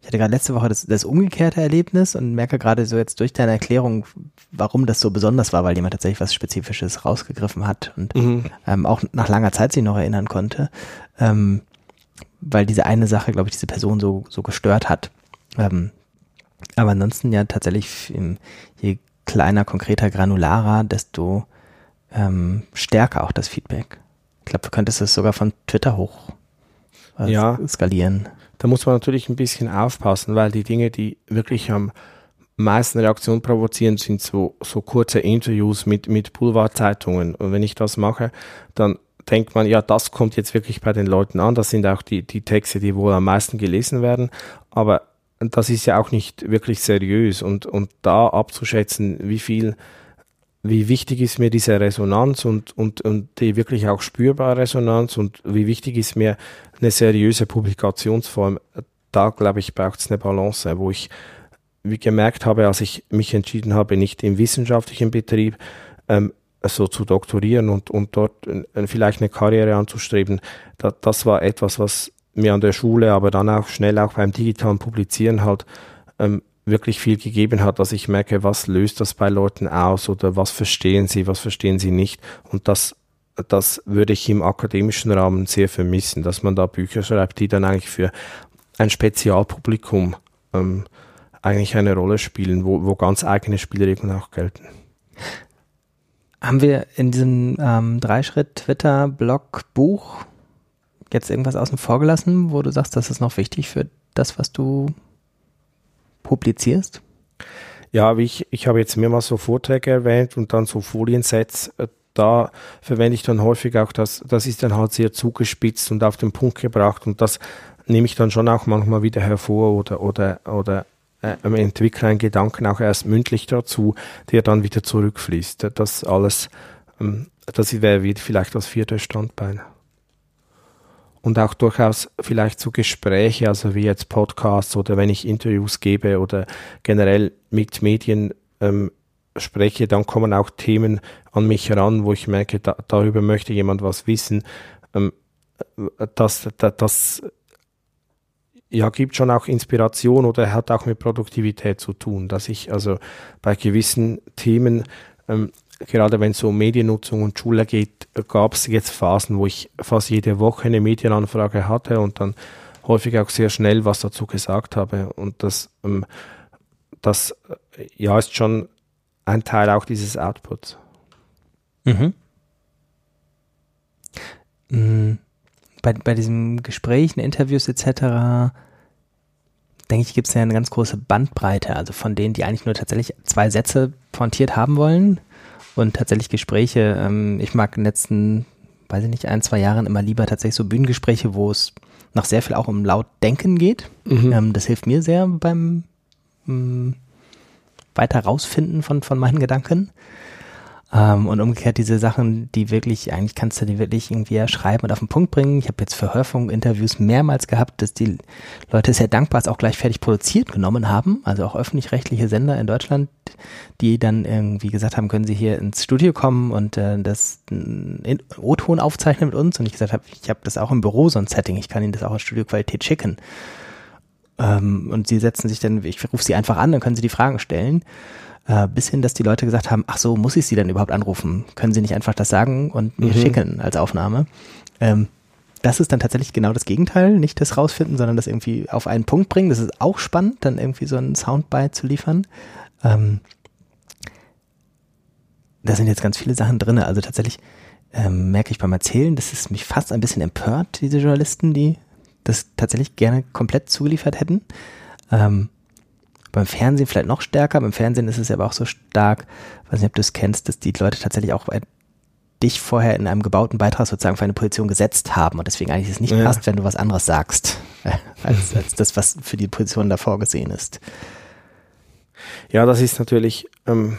Ich hatte gerade letzte Woche das, das umgekehrte Erlebnis und merke gerade so jetzt durch deine Erklärung, warum das so besonders war, weil jemand tatsächlich was Spezifisches rausgegriffen hat und mhm. ähm, auch nach langer Zeit sich noch erinnern konnte, ähm, weil diese eine Sache, glaube ich, diese Person so, so gestört hat. Ähm, aber ansonsten ja tatsächlich, je kleiner, konkreter, granularer, desto ähm, stärker auch das Feedback. Ich glaube, du könntest es sogar von Twitter hoch äh, ja, skalieren. Da muss man natürlich ein bisschen aufpassen, weil die Dinge, die wirklich am meisten Reaktion provozieren, sind so, so kurze Interviews mit, mit Boulevardzeitungen. Und wenn ich das mache, dann denkt man, ja, das kommt jetzt wirklich bei den Leuten an. Das sind auch die, die Texte, die wohl am meisten gelesen werden. Aber das ist ja auch nicht wirklich seriös. Und, und da abzuschätzen, wie viel, wie wichtig ist mir diese Resonanz und, und, und die wirklich auch spürbare Resonanz und wie wichtig ist mir eine seriöse Publikationsform, da glaube ich, braucht es eine Balance, wo ich wie gemerkt habe, als ich mich entschieden habe, nicht im wissenschaftlichen Betrieb ähm, so zu doktorieren und, und dort äh, vielleicht eine Karriere anzustreben, da, das war etwas, was mir an der Schule, aber dann auch schnell auch beim digitalen Publizieren halt ähm, wirklich viel gegeben hat, dass ich merke, was löst das bei Leuten aus oder was verstehen sie, was verstehen sie nicht. Und das, das würde ich im akademischen Rahmen sehr vermissen, dass man da Bücher schreibt, die dann eigentlich für ein Spezialpublikum ähm, eigentlich eine Rolle spielen, wo, wo ganz eigene Spielregeln auch gelten. Haben wir in diesem ähm, Dreischritt-Twitter-Blog-Buch jetzt irgendwas außen vor gelassen, wo du sagst, das ist noch wichtig für das, was du publizierst? Ja, ich, ich habe jetzt mehrmals so Vorträge erwähnt und dann so Foliensets. Äh, da verwende ich dann häufig auch das, das ist dann halt sehr zugespitzt und auf den Punkt gebracht und das nehme ich dann schon auch manchmal wieder hervor oder, oder, oder äh, entwickle einen Gedanken auch erst mündlich dazu, der dann wieder zurückfließt. Das alles, ähm, das wäre vielleicht das vierte Standbein und auch durchaus vielleicht so Gespräche, also wie jetzt Podcasts oder wenn ich Interviews gebe oder generell mit Medien ähm, spreche, dann kommen auch Themen an mich heran, wo ich merke, da, darüber möchte jemand was wissen. Ähm, das, das, das ja, gibt schon auch Inspiration oder hat auch mit Produktivität zu tun, dass ich also bei gewissen Themen ähm, gerade wenn es um Mediennutzung und Schule geht, gab es jetzt Phasen, wo ich fast jede Woche eine Medienanfrage hatte und dann häufig auch sehr schnell was dazu gesagt habe. Und das, ähm, das ja, ist schon ein Teil auch dieses Outputs. Mhm. Mm, bei, bei diesen Gesprächen, Interviews etc., denke ich, gibt es ja eine ganz große Bandbreite. Also von denen, die eigentlich nur tatsächlich zwei Sätze pointiert haben wollen, und tatsächlich Gespräche. Ähm, ich mag in den letzten, weiß ich nicht, ein, zwei Jahren immer lieber tatsächlich so Bühnengespräche, wo es noch sehr viel auch um laut Denken geht. Mhm. Ähm, das hilft mir sehr beim, ähm, weiter rausfinden von, von meinen Gedanken. Ähm, und umgekehrt diese Sachen, die wirklich, eigentlich kannst du die wirklich irgendwie erschreiben und auf den Punkt bringen. Ich habe jetzt für Hörfunk-Interviews mehrmals gehabt, dass die Leute sehr dankbar es auch gleich fertig produziert genommen haben. Also auch öffentlich-rechtliche Sender in Deutschland, die dann irgendwie gesagt haben, können Sie hier ins Studio kommen und äh, das O-Ton aufzeichnen mit uns. Und ich gesagt habe, ich habe das auch im Büro, so ein Setting, ich kann Ihnen das auch in Studioqualität schicken. Ähm, und sie setzen sich dann, ich rufe sie einfach an, dann können sie die Fragen stellen äh, bis hin, dass die Leute gesagt haben, ach so, muss ich sie denn überhaupt anrufen? Können sie nicht einfach das sagen und mir mhm. schicken als Aufnahme? Ähm, das ist dann tatsächlich genau das Gegenteil, nicht das rausfinden, sondern das irgendwie auf einen Punkt bringen. Das ist auch spannend, dann irgendwie so einen Soundbite zu liefern. Ähm, da sind jetzt ganz viele Sachen drin. Also tatsächlich ähm, merke ich beim Erzählen, dass es mich fast ein bisschen empört, diese Journalisten, die das tatsächlich gerne komplett zugeliefert hätten. Ähm, beim Fernsehen vielleicht noch stärker. Beim Fernsehen ist es aber auch so stark, weiß nicht, ob du es kennst, dass die Leute tatsächlich auch dich vorher in einem gebauten Beitrag sozusagen für eine Position gesetzt haben und deswegen eigentlich es nicht ja. passt, wenn du was anderes sagst, als, als das, was für die Position da vorgesehen ist. Ja, das ist natürlich, ähm,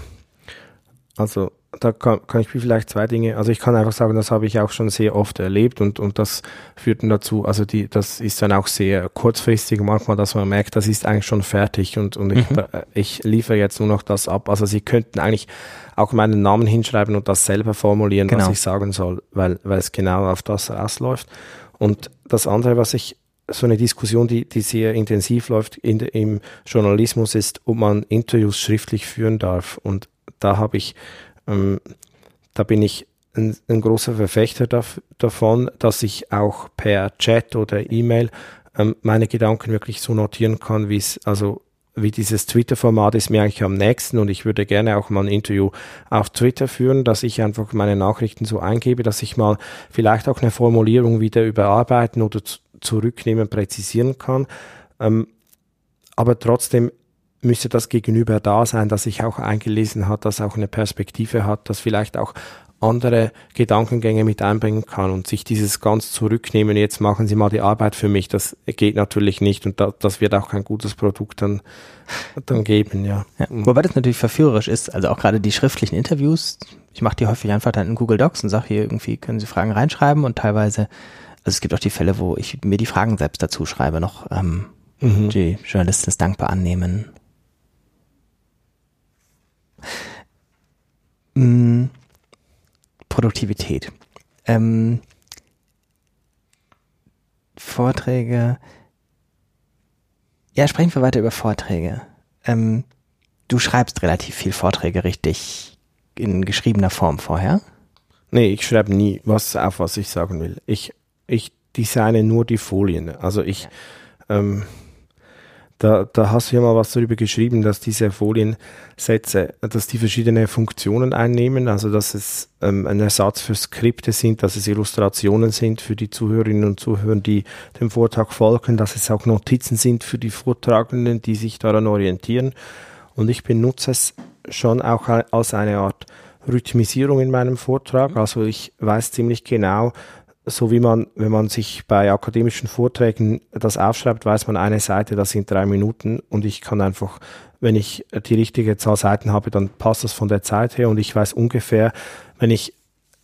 also da kann, kann ich vielleicht zwei Dinge, also ich kann einfach sagen, das habe ich auch schon sehr oft erlebt und, und das führt dann dazu, also die, das ist dann auch sehr kurzfristig manchmal, dass man merkt, das ist eigentlich schon fertig und, und ich, mhm. ich liefere jetzt nur noch das ab. Also sie könnten eigentlich auch meinen Namen hinschreiben und das selber formulieren, genau. was ich sagen soll, weil, weil es genau auf das rausläuft. Und das andere, was ich so eine Diskussion, die, die sehr intensiv läuft in, im Journalismus, ist, ob man Interviews schriftlich führen darf. Und da habe ich ähm, da bin ich ein, ein großer Verfechter dav davon, dass ich auch per Chat oder E-Mail ähm, meine Gedanken wirklich so notieren kann, wie es, also wie dieses Twitter-Format ist mir eigentlich am nächsten und ich würde gerne auch mal ein Interview auf Twitter führen, dass ich einfach meine Nachrichten so eingebe, dass ich mal vielleicht auch eine Formulierung wieder überarbeiten oder zurücknehmen, präzisieren kann. Ähm, aber trotzdem müsste das Gegenüber da sein, dass sich auch eingelesen hat, dass auch eine Perspektive hat, dass vielleicht auch andere Gedankengänge mit einbringen kann und sich dieses ganz zurücknehmen, jetzt machen Sie mal die Arbeit für mich, das geht natürlich nicht und da, das wird auch kein gutes Produkt dann, dann geben, ja. ja. Wobei das natürlich verführerisch ist, also auch gerade die schriftlichen Interviews, ich mache die häufig einfach dann in Google Docs und sage hier irgendwie, können Sie Fragen reinschreiben und teilweise, also es gibt auch die Fälle, wo ich mir die Fragen selbst dazu schreibe, noch ähm, mhm. die Journalisten es dankbar annehmen Mm, Produktivität. Ähm, Vorträge. Ja, sprechen wir weiter über Vorträge. Ähm, du schreibst relativ viel Vorträge richtig in geschriebener Form vorher? Nee, ich schreibe nie was auf, was ich sagen will. Ich, ich designe nur die Folien. Also ich, ähm, da, da hast du ja mal was darüber geschrieben, dass diese Foliensätze, dass die verschiedene Funktionen einnehmen, also dass es ähm, ein Ersatz für Skripte sind, dass es Illustrationen sind für die Zuhörerinnen und Zuhörer, die dem Vortrag folgen, dass es auch Notizen sind für die Vortragenden, die sich daran orientieren. Und ich benutze es schon auch als eine Art Rhythmisierung in meinem Vortrag. Also ich weiß ziemlich genau, so wie man, wenn man sich bei akademischen Vorträgen das aufschreibt, weiß man eine Seite, das sind drei Minuten und ich kann einfach, wenn ich die richtige Zahl Seiten habe, dann passt das von der Zeit her und ich weiß ungefähr, wenn ich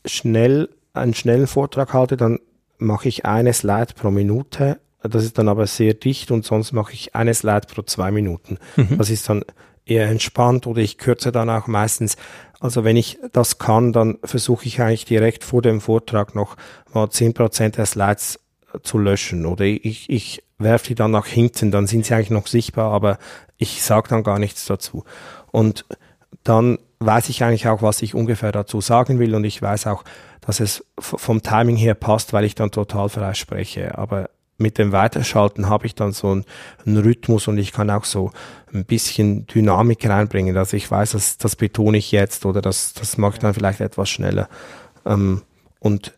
schnell einen schnellen Vortrag halte, dann mache ich eine Slide pro Minute. Das ist dann aber sehr dicht und sonst mache ich eine Slide pro zwei Minuten. Mhm. Das ist dann eher entspannt oder ich kürze dann auch meistens also wenn ich das kann, dann versuche ich eigentlich direkt vor dem Vortrag noch mal zehn Prozent der Slides äh, zu löschen oder ich, ich werfe die dann nach hinten, dann sind sie eigentlich noch sichtbar, aber ich sage dann gar nichts dazu. Und dann weiß ich eigentlich auch, was ich ungefähr dazu sagen will und ich weiß auch, dass es vom Timing her passt, weil ich dann total frei spreche. Aber mit dem Weiterschalten habe ich dann so einen, einen, Rhythmus und ich kann auch so ein bisschen Dynamik reinbringen. Also ich weiß, das, das betone ich jetzt oder das, das mache ich dann vielleicht etwas schneller. Ähm, und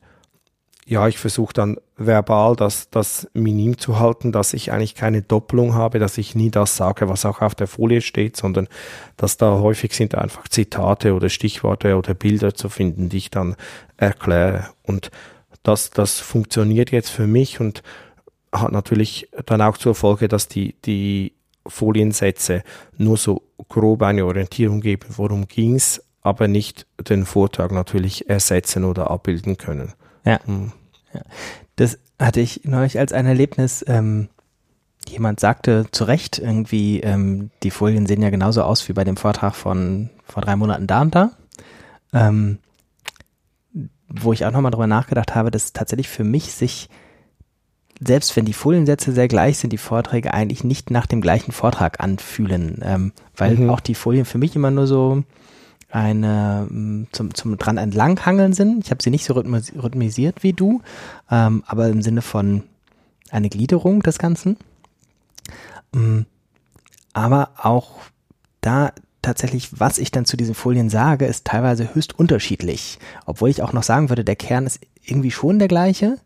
ja, ich versuche dann verbal das, das minim zu halten, dass ich eigentlich keine Doppelung habe, dass ich nie das sage, was auch auf der Folie steht, sondern dass da häufig sind einfach Zitate oder Stichworte oder Bilder zu finden, die ich dann erkläre. Und das, das funktioniert jetzt für mich und hat natürlich dann auch zur Folge, dass die, die Foliensätze nur so grob eine Orientierung geben, worum ging es, aber nicht den Vortrag natürlich ersetzen oder abbilden können. Ja. Hm. ja. Das hatte ich neulich als ein Erlebnis. Ähm, jemand sagte zu Recht irgendwie, ähm, die Folien sehen ja genauso aus wie bei dem Vortrag von vor drei Monaten da und da. Ähm, wo ich auch nochmal drüber nachgedacht habe, dass tatsächlich für mich sich selbst wenn die Foliensätze sehr gleich sind, die Vorträge eigentlich nicht nach dem gleichen Vortrag anfühlen, ähm, weil mhm. auch die Folien für mich immer nur so eine mm, zum, zum dran entlanghangeln sind. Ich habe sie nicht so rhythmisiert wie du, ähm, aber im Sinne von eine Gliederung des Ganzen. Ähm, aber auch da tatsächlich, was ich dann zu diesen Folien sage, ist teilweise höchst unterschiedlich. Obwohl ich auch noch sagen würde, der Kern ist irgendwie schon der gleiche,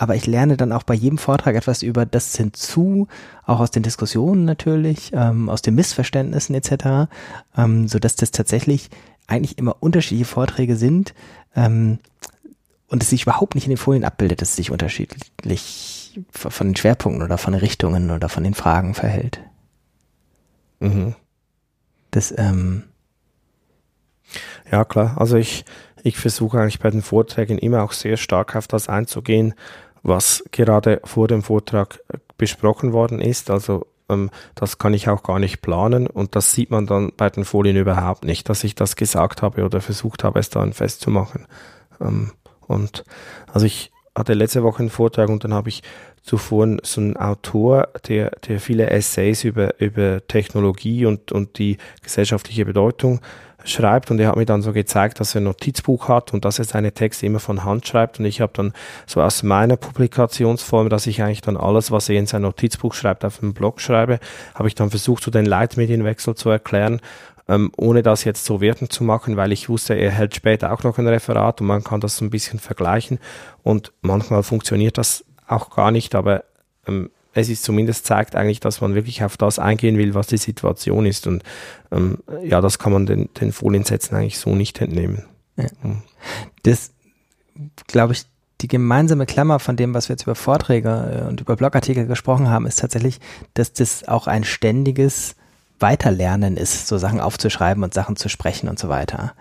aber ich lerne dann auch bei jedem Vortrag etwas über das hinzu, auch aus den Diskussionen natürlich, ähm, aus den Missverständnissen etc., ähm, so dass das tatsächlich eigentlich immer unterschiedliche Vorträge sind ähm, und es sich überhaupt nicht in den Folien abbildet, dass es sich unterschiedlich von den Schwerpunkten oder von den Richtungen oder von den Fragen verhält. Mhm. Das, ähm, ja, klar. Also ich, ich versuche eigentlich bei den Vorträgen immer auch sehr stark auf das einzugehen, was gerade vor dem Vortrag äh, besprochen worden ist. Also ähm, das kann ich auch gar nicht planen und das sieht man dann bei den Folien überhaupt nicht, dass ich das gesagt habe oder versucht habe, es dann festzumachen. Ähm, und also ich hatte letzte Woche einen Vortrag und dann habe ich zuvor so einen Autor, der, der viele Essays über, über Technologie und, und die gesellschaftliche Bedeutung schreibt und er hat mir dann so gezeigt, dass er ein Notizbuch hat und dass er seine Texte immer von Hand schreibt. Und ich habe dann so aus meiner Publikationsform, dass ich eigentlich dann alles, was er in sein Notizbuch schreibt, auf dem Blog schreibe, habe ich dann versucht, so den Leitmedienwechsel zu erklären, ähm, ohne das jetzt so wertend zu machen, weil ich wusste, er hält später auch noch ein Referat und man kann das so ein bisschen vergleichen. Und manchmal funktioniert das auch gar nicht, aber ähm, es ist zumindest zeigt eigentlich, dass man wirklich auf das eingehen will, was die Situation ist. Und ähm, ja, das kann man den, den Foliensätzen eigentlich so nicht entnehmen. Ja. Hm. Das, glaube ich, die gemeinsame Klammer von dem, was wir jetzt über Vorträge äh, und über Blogartikel gesprochen haben, ist tatsächlich, dass das auch ein ständiges Weiterlernen ist, so Sachen aufzuschreiben und Sachen zu sprechen und so weiter.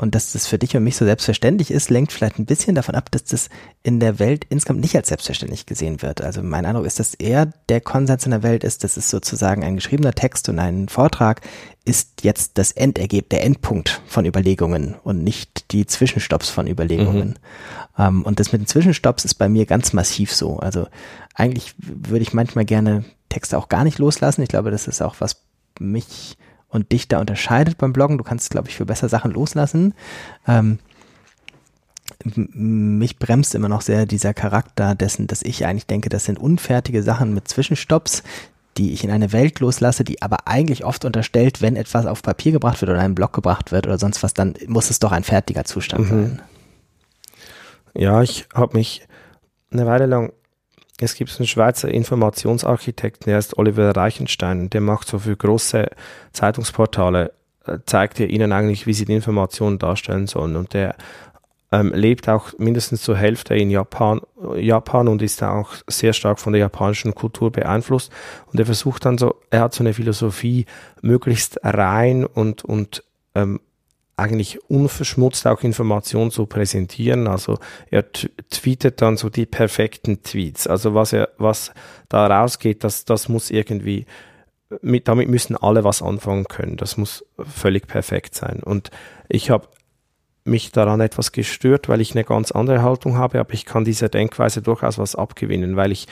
Und dass das für dich und mich so selbstverständlich ist, lenkt vielleicht ein bisschen davon ab, dass das in der Welt insgesamt nicht als selbstverständlich gesehen wird. Also mein Eindruck ist, dass eher der Konsens in der Welt ist, dass es sozusagen ein geschriebener Text und ein Vortrag ist jetzt das Endergebnis, der Endpunkt von Überlegungen und nicht die Zwischenstopps von Überlegungen. Mhm. Um, ähm, und das mit den Zwischenstopps ist bei mir ganz massiv so. Also eigentlich würde ich manchmal gerne Texte auch gar nicht loslassen. Ich glaube, das ist auch was mich und dich da unterscheidet beim Bloggen. Du kannst, glaube ich, für besser Sachen loslassen. Ähm, mich bremst immer noch sehr dieser Charakter dessen, dass ich eigentlich denke, das sind unfertige Sachen mit Zwischenstopps, die ich in eine Welt loslasse, die aber eigentlich oft unterstellt, wenn etwas auf Papier gebracht wird oder in einen Blog gebracht wird oder sonst was, dann muss es doch ein fertiger Zustand mhm. sein. Ja, ich habe mich eine Weile lang es gibt einen Schweizer Informationsarchitekten, der heißt Oliver Reichenstein, der macht so für große Zeitungsportale, äh, zeigt er ihnen eigentlich, wie sie die Informationen darstellen sollen. Und der ähm, lebt auch mindestens zur Hälfte in Japan, Japan und ist auch sehr stark von der japanischen Kultur beeinflusst. Und er versucht dann so, er hat so eine Philosophie, möglichst rein und, und ähm, eigentlich unverschmutzt auch Informationen zu präsentieren. Also er tweetet dann so die perfekten Tweets. Also was er, was da rausgeht, das, das muss irgendwie, mit, damit müssen alle was anfangen können. Das muss völlig perfekt sein. Und ich habe mich daran etwas gestört, weil ich eine ganz andere Haltung habe, aber ich kann dieser Denkweise durchaus was abgewinnen, weil ich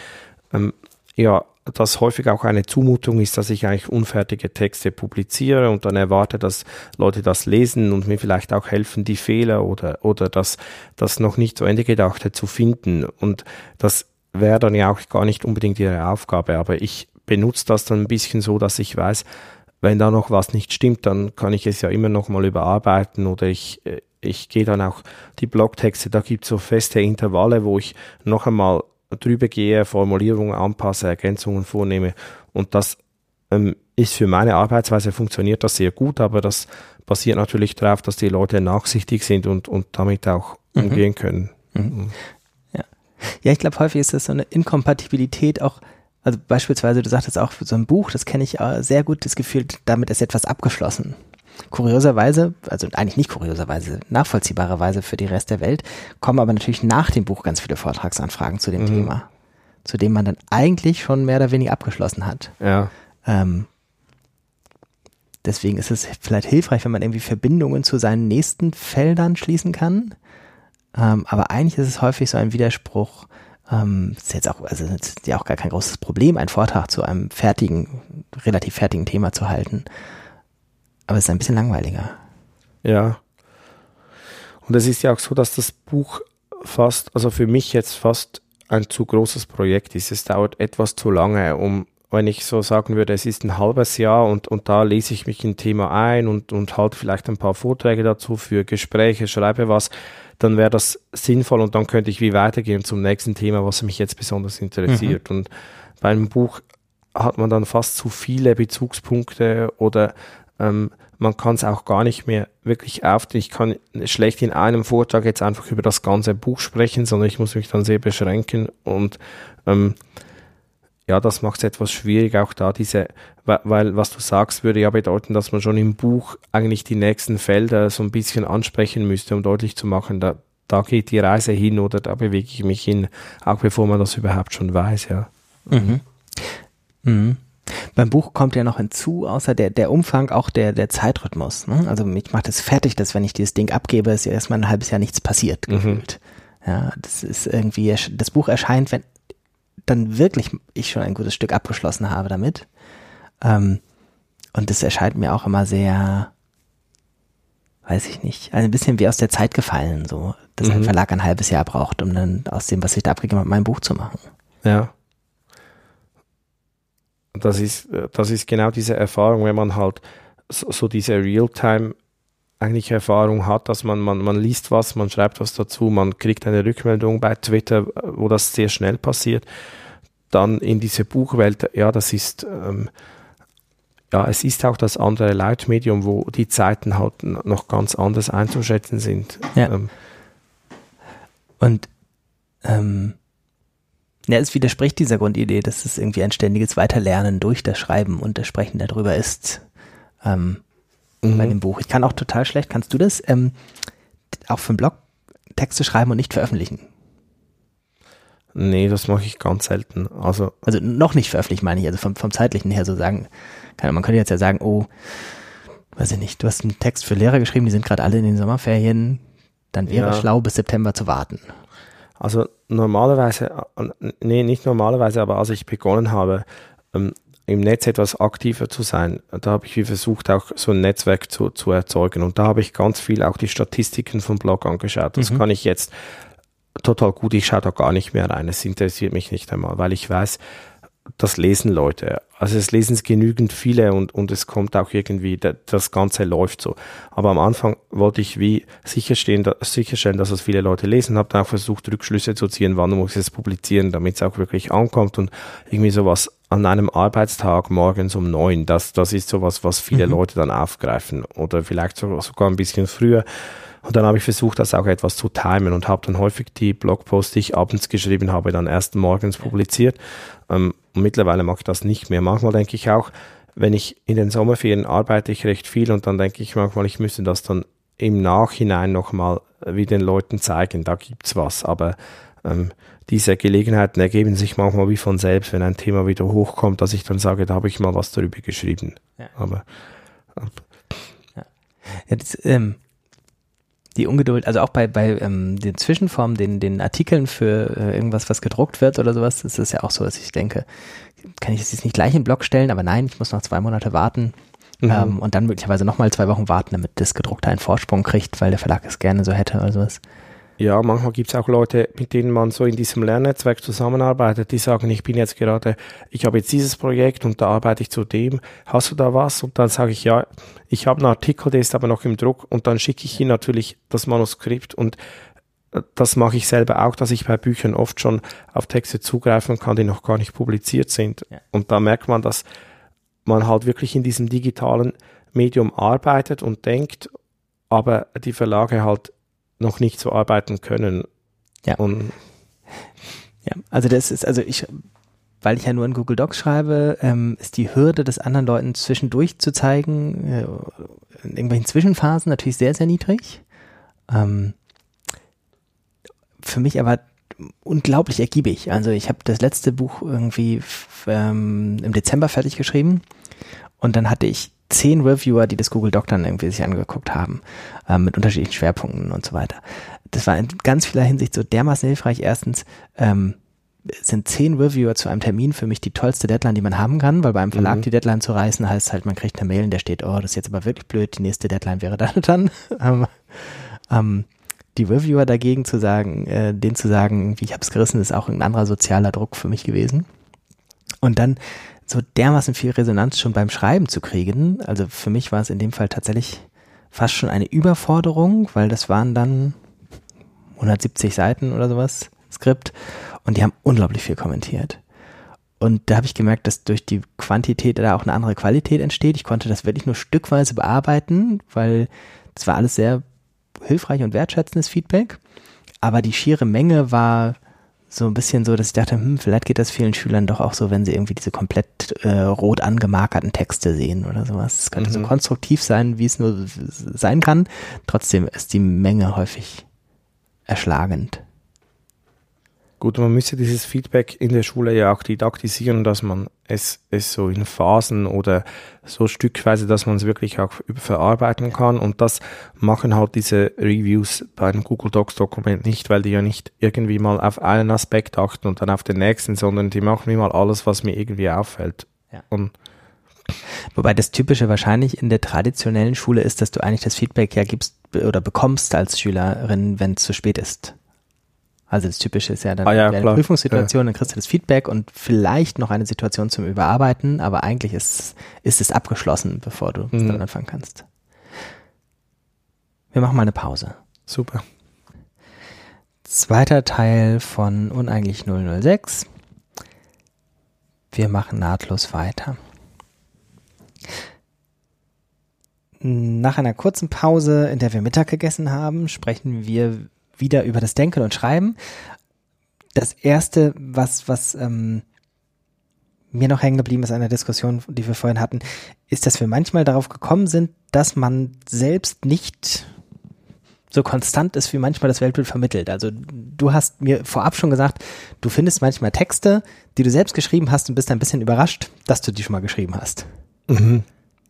ähm, ja das häufig auch eine Zumutung ist, dass ich eigentlich unfertige Texte publiziere und dann erwarte, dass Leute das lesen und mir vielleicht auch helfen, die Fehler oder, oder das, das noch nicht zu Ende gedachte zu finden. Und das wäre dann ja auch gar nicht unbedingt ihre Aufgabe, aber ich benutze das dann ein bisschen so, dass ich weiß, wenn da noch was nicht stimmt, dann kann ich es ja immer noch mal überarbeiten oder ich, ich gehe dann auch die Blogtexte, da gibt es so feste Intervalle, wo ich noch einmal drüber gehe, Formulierungen anpasse, Ergänzungen vornehme. Und das ähm, ist für meine Arbeitsweise funktioniert das sehr gut, aber das basiert natürlich darauf, dass die Leute nachsichtig sind und, und damit auch mhm. umgehen können. Mhm. Ja. ja, ich glaube, häufig ist das so eine Inkompatibilität auch also beispielsweise, du sagtest auch, so ein Buch, das kenne ich äh, sehr gut, das Gefühl, damit ist etwas abgeschlossen. Kurioserweise, also eigentlich nicht kurioserweise, nachvollziehbarerweise für die Rest der Welt, kommen aber natürlich nach dem Buch ganz viele Vortragsanfragen zu dem mhm. Thema, zu dem man dann eigentlich schon mehr oder weniger abgeschlossen hat. Ja. Ähm, deswegen ist es vielleicht hilfreich, wenn man irgendwie Verbindungen zu seinen nächsten Feldern schließen kann. Ähm, aber eigentlich ist es häufig so ein Widerspruch. Ähm, ist jetzt auch, also ist ja auch gar kein großes Problem, einen Vortrag zu einem fertigen, relativ fertigen Thema zu halten. Aber es ist ein bisschen langweiliger. Ja. Und es ist ja auch so, dass das Buch fast, also für mich jetzt fast ein zu großes Projekt ist. Es dauert etwas zu lange, um, wenn ich so sagen würde, es ist ein halbes Jahr und, und da lese ich mich in ein Thema ein und, und halte vielleicht ein paar Vorträge dazu für Gespräche, schreibe was, dann wäre das sinnvoll und dann könnte ich wie weitergehen zum nächsten Thema, was mich jetzt besonders interessiert. Mhm. Und bei einem Buch hat man dann fast zu viele Bezugspunkte oder ähm, man kann es auch gar nicht mehr wirklich auf. Ich kann schlecht in einem Vortrag jetzt einfach über das ganze Buch sprechen, sondern ich muss mich dann sehr beschränken und ähm, ja, das macht es etwas schwierig, auch da diese, weil, weil, was du sagst, würde ja bedeuten, dass man schon im Buch eigentlich die nächsten Felder so ein bisschen ansprechen müsste, um deutlich zu machen, da, da geht die Reise hin oder da bewege ich mich hin, auch bevor man das überhaupt schon weiß, ja. Mhm. Mhm. Beim Buch kommt ja noch hinzu, außer der, der Umfang, auch der, der Zeitrhythmus. Ne? Also mich macht es fertig, dass wenn ich dieses Ding abgebe, ist ja erstmal ein halbes Jahr nichts passiert, mhm. gefühlt. Ja, das ist irgendwie, das Buch erscheint, wenn dann wirklich ich schon ein gutes Stück abgeschlossen habe damit. Ähm, und das erscheint mir auch immer sehr, weiß ich nicht, also ein bisschen wie aus der Zeit gefallen, so, dass mhm. ein Verlag ein halbes Jahr braucht, um dann aus dem, was ich da abgegeben habe, mein Buch zu machen. Ja. Das ist, das ist genau diese Erfahrung, wenn man halt so, so diese Realtime eigentlich Erfahrung hat, dass man, man, man liest was, man schreibt was dazu, man kriegt eine Rückmeldung bei Twitter, wo das sehr schnell passiert. Dann in diese Buchwelt, ja, das ist, ähm, ja, es ist auch das andere Leitmedium, wo die Zeiten halt noch ganz anders einzuschätzen sind. Ja. Ähm. Und ähm, ja, es widerspricht dieser Grundidee, dass es irgendwie ein ständiges Weiterlernen durch das Schreiben und das Sprechen darüber ist. Ähm, mhm. bei dem Buch. Ich kann auch total schlecht, kannst du das ähm, auch für einen Blog Texte schreiben und nicht veröffentlichen? Nee, das mache ich ganz selten. Also, also noch nicht veröffentlichen, meine ich, also vom, vom zeitlichen her so sagen. Man könnte jetzt ja sagen, oh, weiß ich nicht, du hast einen Text für Lehrer geschrieben, die sind gerade alle in den Sommerferien, dann wäre ja. schlau, bis September zu warten. Also normalerweise, nee, nicht normalerweise, aber als ich begonnen habe, ähm, im Netz etwas aktiver zu sein. Da habe ich versucht, auch so ein Netzwerk zu, zu erzeugen. Und da habe ich ganz viel auch die Statistiken vom Blog angeschaut. Das mhm. kann ich jetzt total gut. Ich schaue da gar nicht mehr rein. Es interessiert mich nicht einmal, weil ich weiß, das lesen Leute. Also es lesen es genügend viele und, und es kommt auch irgendwie, das Ganze läuft so. Aber am Anfang wollte ich wie sicherstellen, sicherstellen dass es viele Leute lesen, habe dann auch versucht, Rückschlüsse zu ziehen, wann muss ich es publizieren, damit es auch wirklich ankommt und irgendwie sowas an einem Arbeitstag morgens um neun. Das, das ist sowas, was viele mhm. Leute dann aufgreifen oder vielleicht sogar ein bisschen früher. Und dann habe ich versucht, das auch etwas zu timen und habe dann häufig die Blogposts, die ich abends geschrieben habe, dann erst morgens publiziert. Ähm, und mittlerweile mache ich das nicht mehr. Manchmal denke ich auch, wenn ich in den Sommerferien arbeite ich recht viel und dann denke ich manchmal, ich müsste das dann im Nachhinein nochmal wie den Leuten zeigen, da gibt's was. Aber ähm, diese Gelegenheiten ergeben sich manchmal wie von selbst, wenn ein Thema wieder hochkommt, dass ich dann sage, da habe ich mal was darüber geschrieben. Ja. Aber äh, ja. ja das, ähm, die Ungeduld, also auch bei, bei ähm, den Zwischenformen, den, den Artikeln für äh, irgendwas, was gedruckt wird oder sowas, ist es ja auch so, dass ich denke, kann ich das jetzt nicht gleich in den Blog stellen, aber nein, ich muss noch zwei Monate warten. Mhm. Ähm, und dann möglicherweise nochmal zwei Wochen warten, damit das gedruckte einen Vorsprung kriegt, weil der Verlag es gerne so hätte oder sowas. Ja, manchmal gibt es auch Leute, mit denen man so in diesem Lernnetzwerk zusammenarbeitet, die sagen, ich bin jetzt gerade, ich habe jetzt dieses Projekt und da arbeite ich zu dem, hast du da was? Und dann sage ich, ja, ich habe einen Artikel, der ist aber noch im Druck und dann schicke ich ihm natürlich das Manuskript und äh, das mache ich selber auch, dass ich bei Büchern oft schon auf Texte zugreifen kann, die noch gar nicht publiziert sind. Ja. Und da merkt man, dass man halt wirklich in diesem digitalen Medium arbeitet und denkt, aber die Verlage halt noch nicht so arbeiten können. Ja. Und ja, also das ist, also ich weil ich ja nur in Google Docs schreibe, ähm, ist die Hürde, das anderen Leuten zwischendurch zu zeigen, äh, in irgendwelchen Zwischenphasen natürlich sehr, sehr niedrig. Ähm, für mich aber unglaublich ergiebig. Also ich habe das letzte Buch irgendwie ähm, im Dezember fertig geschrieben und dann hatte ich zehn Reviewer, die das Google Doc dann irgendwie sich angeguckt haben, ähm, mit unterschiedlichen Schwerpunkten und so weiter. Das war in ganz vieler Hinsicht so dermaßen hilfreich. Erstens ähm, sind zehn Reviewer zu einem Termin für mich die tollste Deadline, die man haben kann, weil beim Verlag mhm. die Deadline zu reißen heißt halt, man kriegt eine Mail, in der steht, oh, das ist jetzt aber wirklich blöd, die nächste Deadline wäre dann dann. ähm, ähm, die Reviewer dagegen zu sagen, äh, denen zu sagen, wie ich hab's gerissen, ist auch ein anderer sozialer Druck für mich gewesen. Und dann so dermaßen viel Resonanz schon beim Schreiben zu kriegen. Also für mich war es in dem Fall tatsächlich fast schon eine Überforderung, weil das waren dann 170 Seiten oder sowas Skript und die haben unglaublich viel kommentiert. Und da habe ich gemerkt, dass durch die Quantität da auch eine andere Qualität entsteht. Ich konnte das wirklich nur stückweise bearbeiten, weil das war alles sehr hilfreich und wertschätzendes Feedback. Aber die schiere Menge war so ein bisschen so, dass ich dachte, hm, vielleicht geht das vielen Schülern doch auch so, wenn sie irgendwie diese komplett äh, rot angemarkerten Texte sehen oder sowas. Es könnte mhm. so konstruktiv sein, wie es nur sein kann. Trotzdem ist die Menge häufig erschlagend. Gut, man müsste dieses Feedback in der Schule ja auch didaktisieren, dass man es, es so in Phasen oder so stückweise, dass man es wirklich auch verarbeiten kann. Und das machen halt diese Reviews bei einem Google Docs Dokument nicht, weil die ja nicht irgendwie mal auf einen Aspekt achten und dann auf den nächsten, sondern die machen immer alles, was mir irgendwie auffällt. Ja. Und Wobei das Typische wahrscheinlich in der traditionellen Schule ist, dass du eigentlich das Feedback ja gibst oder bekommst als Schülerin, wenn es zu spät ist. Also das Typische ist ja dann ah, ja, eine Prüfungssituation, dann kriegst du das Feedback und vielleicht noch eine Situation zum Überarbeiten, aber eigentlich ist, ist es abgeschlossen, bevor du mhm. dann anfangen kannst. Wir machen mal eine Pause. Super. Zweiter Teil von Uneigentlich 006. Wir machen nahtlos weiter. Nach einer kurzen Pause, in der wir Mittag gegessen haben, sprechen wir wieder über das Denken und Schreiben. Das erste, was, was ähm, mir noch hängen geblieben ist an der Diskussion, die wir vorhin hatten, ist, dass wir manchmal darauf gekommen sind, dass man selbst nicht so konstant ist, wie manchmal das Weltbild vermittelt. Also du hast mir vorab schon gesagt, du findest manchmal Texte, die du selbst geschrieben hast und bist ein bisschen überrascht, dass du die schon mal geschrieben hast. Mhm.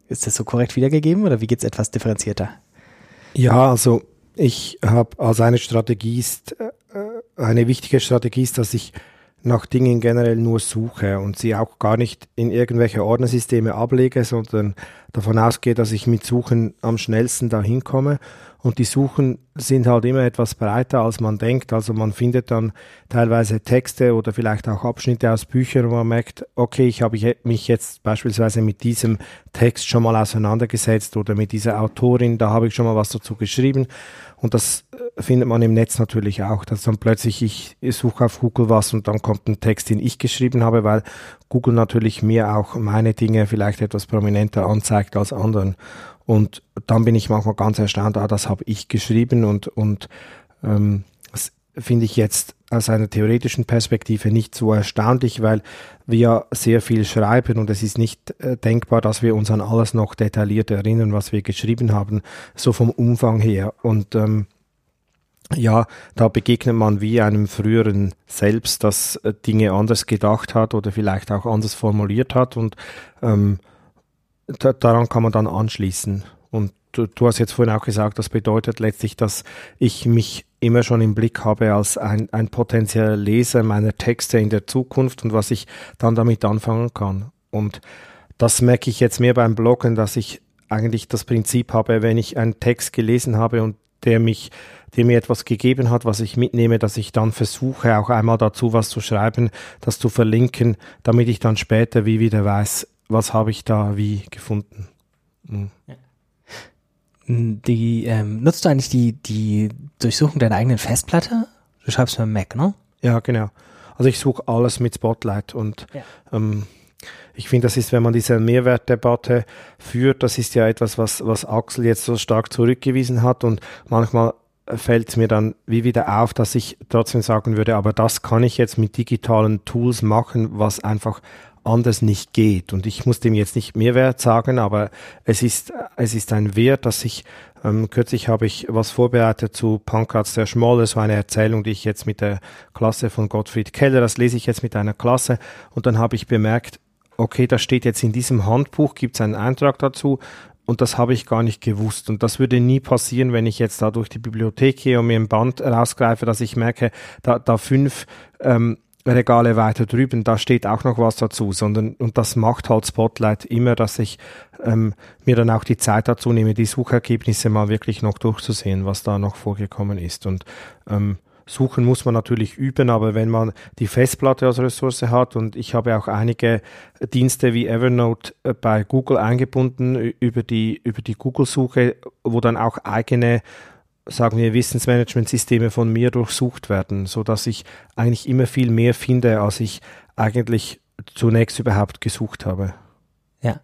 Ist das so korrekt wiedergegeben oder wie geht es etwas differenzierter? Ja, also ich habe als eine Strategie ist, äh, eine wichtige Strategie ist, dass ich nach Dingen generell nur suche und sie auch gar nicht in irgendwelche Ordnersysteme ablege, sondern davon ausgehe, dass ich mit Suchen am schnellsten dahin komme. Und die Suchen sind halt immer etwas breiter, als man denkt. Also man findet dann teilweise Texte oder vielleicht auch Abschnitte aus Büchern, wo man merkt, okay, ich habe mich jetzt beispielsweise mit diesem Text schon mal auseinandergesetzt oder mit dieser Autorin, da habe ich schon mal was dazu geschrieben. Und das äh, findet man im Netz natürlich auch, dass dann plötzlich ich, suche auf Google was und dann kommt ein Text, den ich geschrieben habe, weil Google natürlich mir auch meine Dinge vielleicht etwas prominenter anzeigt als anderen. Und dann bin ich manchmal ganz erstaunt, ah, das habe ich geschrieben und, und ähm, das finde ich jetzt aus einer theoretischen Perspektive nicht so erstaunlich, weil wir sehr viel schreiben und es ist nicht äh, denkbar, dass wir uns an alles noch detailliert erinnern, was wir geschrieben haben, so vom Umfang her. Und ähm, ja, da begegnet man wie einem früheren Selbst, das äh, Dinge anders gedacht hat oder vielleicht auch anders formuliert hat und ähm, da, daran kann man dann anschließen. Und du, du hast jetzt vorhin auch gesagt, das bedeutet letztlich, dass ich mich immer schon im Blick habe als ein, ein potenzieller Leser meiner Texte in der Zukunft und was ich dann damit anfangen kann. Und das merke ich jetzt mehr beim Bloggen, dass ich eigentlich das Prinzip habe, wenn ich einen Text gelesen habe und der mich, der mir etwas gegeben hat, was ich mitnehme, dass ich dann versuche, auch einmal dazu was zu schreiben, das zu verlinken, damit ich dann später wie wieder weiß, was habe ich da wie gefunden. Mhm. Ja. Die, ähm, nutzt du eigentlich die, die Durchsuchung deiner eigenen Festplatte? Du schreibst mit Mac, ne? Ja, genau. Also ich suche alles mit Spotlight und ja. ähm, ich finde, das ist, wenn man diese Mehrwertdebatte führt, das ist ja etwas, was, was Axel jetzt so stark zurückgewiesen hat und manchmal fällt es mir dann wie wieder auf, dass ich trotzdem sagen würde, aber das kann ich jetzt mit digitalen Tools machen, was einfach anders nicht geht. Und ich muss dem jetzt nicht Mehrwert sagen, aber es ist, es ist ein Wert, dass ich, ähm, kürzlich habe ich was vorbereitet zu Pankratz der Schmolle, so eine Erzählung, die ich jetzt mit der Klasse von Gottfried Keller, das lese ich jetzt mit einer Klasse und dann habe ich bemerkt, okay, da steht jetzt in diesem Handbuch, gibt es einen Eintrag dazu, und das habe ich gar nicht gewusst. Und das würde nie passieren, wenn ich jetzt da durch die Bibliothek gehe und mir ein Band rausgreife, dass ich merke, da, da fünf ähm, Regale weiter drüben, da steht auch noch was dazu, sondern, und das macht halt Spotlight immer, dass ich ähm, mir dann auch die Zeit dazu nehme, die Suchergebnisse mal wirklich noch durchzusehen, was da noch vorgekommen ist. Und ähm, Suchen muss man natürlich üben, aber wenn man die Festplatte als Ressource hat und ich habe auch einige Dienste wie Evernote äh, bei Google eingebunden über die, über die Google-Suche, wo dann auch eigene sagen wir, Wissensmanagementsysteme von mir durchsucht werden, so dass ich eigentlich immer viel mehr finde, als ich eigentlich zunächst überhaupt gesucht habe. Ja,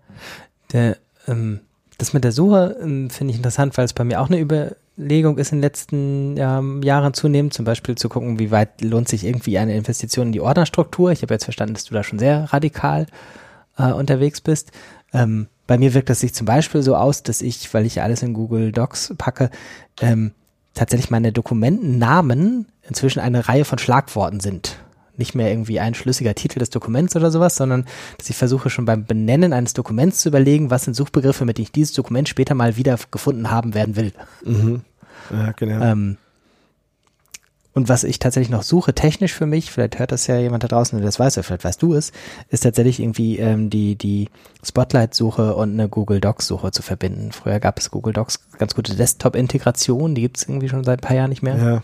der, ähm, das mit der Suche ähm, finde ich interessant, weil es bei mir auch eine Über Legung ist in den letzten ähm, Jahren zunehmend, zum Beispiel zu gucken, wie weit lohnt sich irgendwie eine Investition in die Ordnerstruktur. Ich habe jetzt verstanden, dass du da schon sehr radikal äh, unterwegs bist. Ähm, bei mir wirkt das sich zum Beispiel so aus, dass ich, weil ich alles in Google Docs packe, ähm, tatsächlich meine Dokumentennamen inzwischen eine Reihe von Schlagworten sind nicht mehr irgendwie ein schlüssiger Titel des Dokuments oder sowas, sondern dass ich versuche schon beim Benennen eines Dokuments zu überlegen, was sind Suchbegriffe, mit denen ich dieses Dokument später mal wieder gefunden haben werden will. Mhm. Ja, genau. Ähm, und was ich tatsächlich noch suche, technisch für mich, vielleicht hört das ja jemand da draußen, der das weiß, oder vielleicht weißt du es, ist tatsächlich irgendwie ähm, die, die Spotlight-Suche und eine Google Docs-Suche zu verbinden. Früher gab es Google Docs ganz gute Desktop-Integration, die gibt es irgendwie schon seit ein paar Jahren nicht mehr. Ja.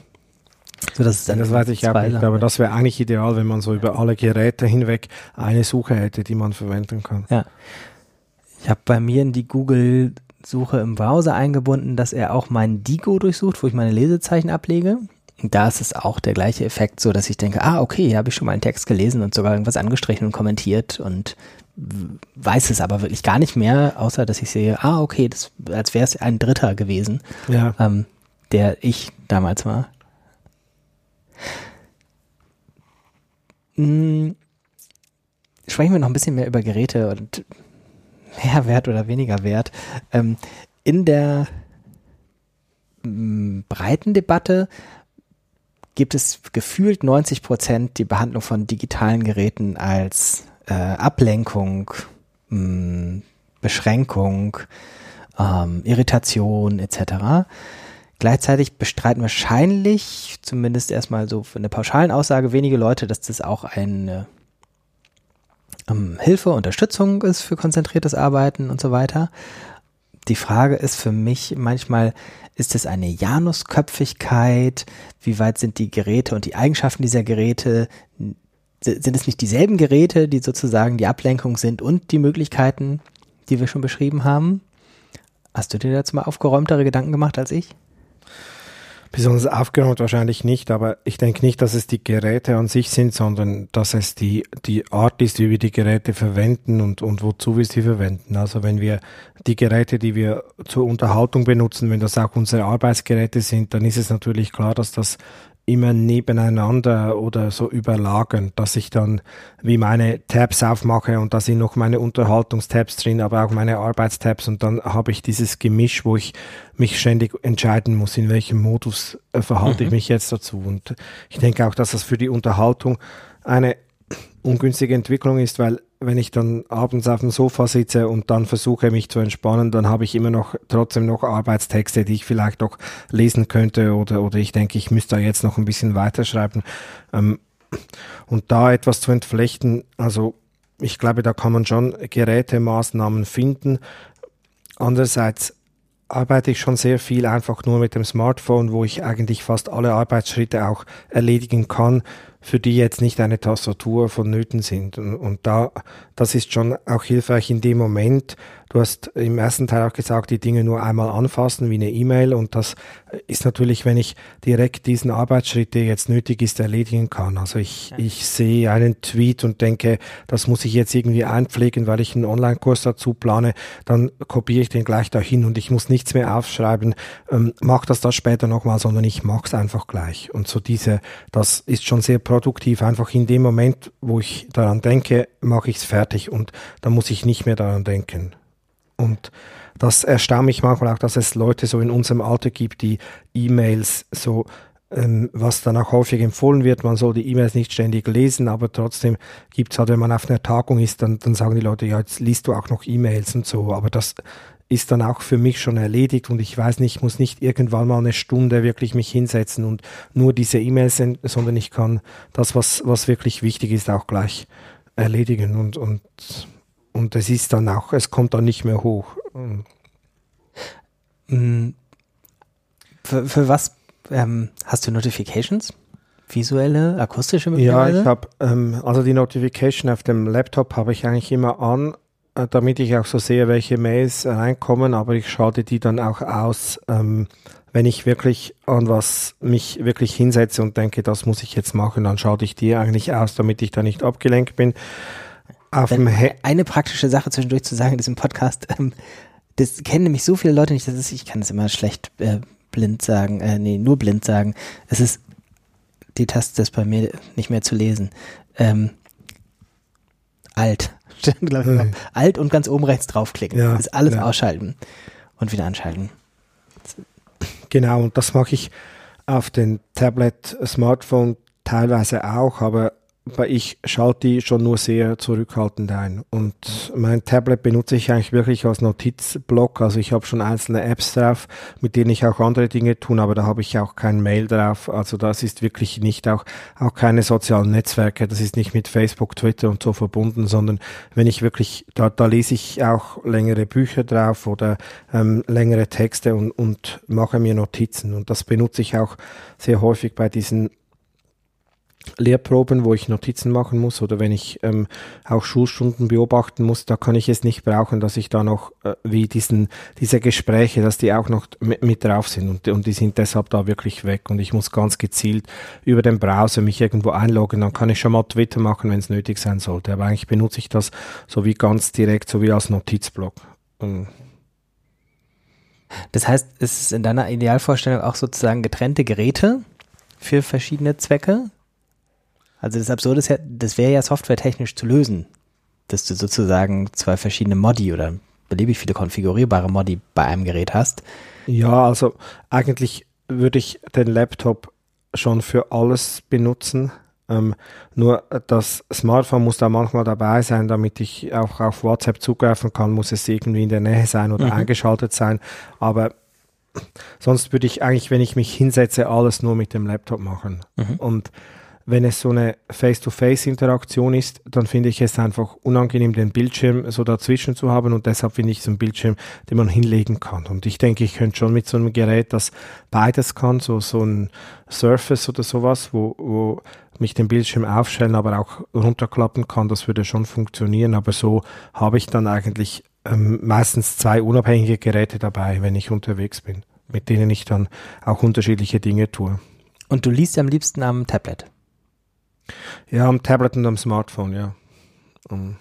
So, das, das weiß ich auch nicht, aber das wäre eigentlich ideal, wenn man so über alle Geräte hinweg eine Suche hätte, die man verwenden kann. Ja. Ich habe bei mir in die Google Suche im Browser eingebunden, dass er auch mein Digo durchsucht, wo ich meine Lesezeichen ablege. Da ist es auch der gleiche Effekt, so dass ich denke, ah, okay, hier habe ich schon mal einen Text gelesen und sogar irgendwas angestrichen und kommentiert und weiß es aber wirklich gar nicht mehr, außer dass ich sehe, ah, okay, das, als wäre es ein Dritter gewesen, ja. ähm, der ich damals war. Hm, sprechen wir noch ein bisschen mehr über Geräte und mehr Wert oder weniger Wert. Ähm, in der hm, breiten Debatte gibt es gefühlt 90 Prozent die Behandlung von digitalen Geräten als äh, Ablenkung, mh, hm, Beschränkung, ähm, Irritation etc. Gleichzeitig bestreiten wahrscheinlich, zumindest erstmal so für eine pauschalen Aussage, wenige Leute, dass das auch eine ähm, Hilfe, Unterstützung ist für konzentriertes Arbeiten und so weiter. Die Frage ist für mich manchmal, ist es eine Janusköpfigkeit? Wie weit sind die Geräte und die Eigenschaften dieser Geräte? Sind es nicht dieselben Geräte, die sozusagen die Ablenkung sind und die Möglichkeiten, die wir schon beschrieben haben? Hast du dir dazu mal aufgeräumtere Gedanken gemacht als ich? Besonders aufgeräumt wahrscheinlich nicht, aber ich denke nicht, dass es die Geräte an sich sind, sondern dass es die, die Art ist, wie wir die Geräte verwenden und, und wozu wir sie verwenden. Also wenn wir die Geräte, die wir zur Unterhaltung benutzen, wenn das auch unsere Arbeitsgeräte sind, dann ist es natürlich klar, dass das immer nebeneinander oder so überlagern, dass ich dann wie meine Tabs aufmache und da sind noch meine Unterhaltungstabs drin, aber auch meine Arbeitstabs und dann habe ich dieses Gemisch, wo ich mich ständig entscheiden muss, in welchem Modus äh, verhalte mhm. ich mich jetzt dazu. Und ich denke auch, dass das für die Unterhaltung eine ungünstige Entwicklung ist, weil wenn ich dann abends auf dem Sofa sitze und dann versuche, mich zu entspannen, dann habe ich immer noch trotzdem noch Arbeitstexte, die ich vielleicht auch lesen könnte oder, oder ich denke, ich müsste da jetzt noch ein bisschen weiterschreiben. Ähm, und da etwas zu entflechten, also ich glaube, da kann man schon Gerätemaßnahmen finden. Andererseits arbeite ich schon sehr viel einfach nur mit dem Smartphone, wo ich eigentlich fast alle Arbeitsschritte auch erledigen kann für die jetzt nicht eine Tastatur vonnöten sind. Und, und da, das ist schon auch hilfreich in dem Moment, Du hast im ersten Teil auch gesagt, die Dinge nur einmal anfassen wie eine E-Mail und das ist natürlich, wenn ich direkt diesen Arbeitsschritt, der jetzt nötig ist, erledigen kann. Also ich, ich sehe einen Tweet und denke, das muss ich jetzt irgendwie einpflegen, weil ich einen Online-Kurs dazu plane, dann kopiere ich den gleich dahin und ich muss nichts mehr aufschreiben, ähm, mach das das später nochmal, sondern ich mach's einfach gleich. Und so diese, das ist schon sehr produktiv. Einfach in dem Moment, wo ich daran denke, mache ich's fertig und dann muss ich nicht mehr daran denken. Und das erstaunt mich manchmal auch, dass es Leute so in unserem Alter gibt, die E-Mails so, ähm, was dann auch häufig empfohlen wird, man soll die E-Mails nicht ständig lesen, aber trotzdem gibt es halt, wenn man auf einer Tagung ist, dann, dann sagen die Leute, ja, jetzt liest du auch noch E-Mails und so, aber das ist dann auch für mich schon erledigt und ich weiß nicht, ich muss nicht irgendwann mal eine Stunde wirklich mich hinsetzen und nur diese E-Mails senden, sondern ich kann das, was, was wirklich wichtig ist, auch gleich erledigen und, und und es ist dann auch, es kommt dann nicht mehr hoch. Mm. Für, für was ähm, hast du Notifications? Visuelle, akustische mittlerweile? Ja, ich habe, ähm, also die Notification auf dem Laptop habe ich eigentlich immer an, damit ich auch so sehe, welche Mails reinkommen, aber ich schalte die dann auch aus, ähm, wenn ich wirklich an was mich wirklich hinsetze und denke, das muss ich jetzt machen, dann schalte ich die eigentlich aus, damit ich da nicht abgelenkt bin. Auf dem eine praktische Sache zwischendurch zu sagen in diesem Podcast, ähm, das kennen nämlich so viele Leute nicht, das ist, ich kann es immer schlecht äh, blind sagen, äh, nee, nur blind sagen. Es ist, die Taste ist bei mir nicht mehr zu lesen. Ähm, alt. Hm. Alt und ganz oben rechts draufklicken. Ja, das ist alles ja. ausschalten und wieder anschalten. Genau, und das mache ich auf den Tablet, Smartphone teilweise auch, aber aber ich schalte die schon nur sehr zurückhaltend ein. Und mein Tablet benutze ich eigentlich wirklich als Notizblock. Also ich habe schon einzelne Apps drauf, mit denen ich auch andere Dinge tun, aber da habe ich auch kein Mail drauf. Also das ist wirklich nicht auch, auch keine sozialen Netzwerke. Das ist nicht mit Facebook, Twitter und so verbunden, sondern wenn ich wirklich, da, da lese ich auch längere Bücher drauf oder ähm, längere Texte und, und mache mir Notizen. Und das benutze ich auch sehr häufig bei diesen Lehrproben, wo ich Notizen machen muss oder wenn ich ähm, auch Schulstunden beobachten muss, da kann ich es nicht brauchen, dass ich da noch äh, wie diesen diese Gespräche, dass die auch noch mit, mit drauf sind und, und die sind deshalb da wirklich weg und ich muss ganz gezielt über den Browser mich irgendwo einloggen, dann kann ich schon mal Twitter machen, wenn es nötig sein sollte, aber eigentlich benutze ich das so wie ganz direkt, so wie als Notizblock. Und das heißt, es ist in deiner Idealvorstellung auch sozusagen getrennte Geräte für verschiedene Zwecke? Also das Absurde ist ja, das wäre ja softwaretechnisch zu lösen, dass du sozusagen zwei verschiedene Modi oder beliebig viele konfigurierbare Modi bei einem Gerät hast. Ja, also eigentlich würde ich den Laptop schon für alles benutzen. Ähm, nur das Smartphone muss da manchmal dabei sein, damit ich auch auf WhatsApp zugreifen kann, muss es irgendwie in der Nähe sein oder mhm. eingeschaltet sein. Aber sonst würde ich eigentlich, wenn ich mich hinsetze, alles nur mit dem Laptop machen. Mhm. Und wenn es so eine Face-to-Face-Interaktion ist, dann finde ich es einfach unangenehm, den Bildschirm so dazwischen zu haben und deshalb finde ich so einen Bildschirm, den man hinlegen kann. Und ich denke, ich könnte schon mit so einem Gerät, das beides kann, so, so ein Surface oder sowas, wo, wo mich den Bildschirm aufstellen, aber auch runterklappen kann, das würde schon funktionieren. Aber so habe ich dann eigentlich ähm, meistens zwei unabhängige Geräte dabei, wenn ich unterwegs bin, mit denen ich dann auch unterschiedliche Dinge tue. Und du liest am liebsten am Tablet? Ja, am Tablet und am Smartphone, ja. Um,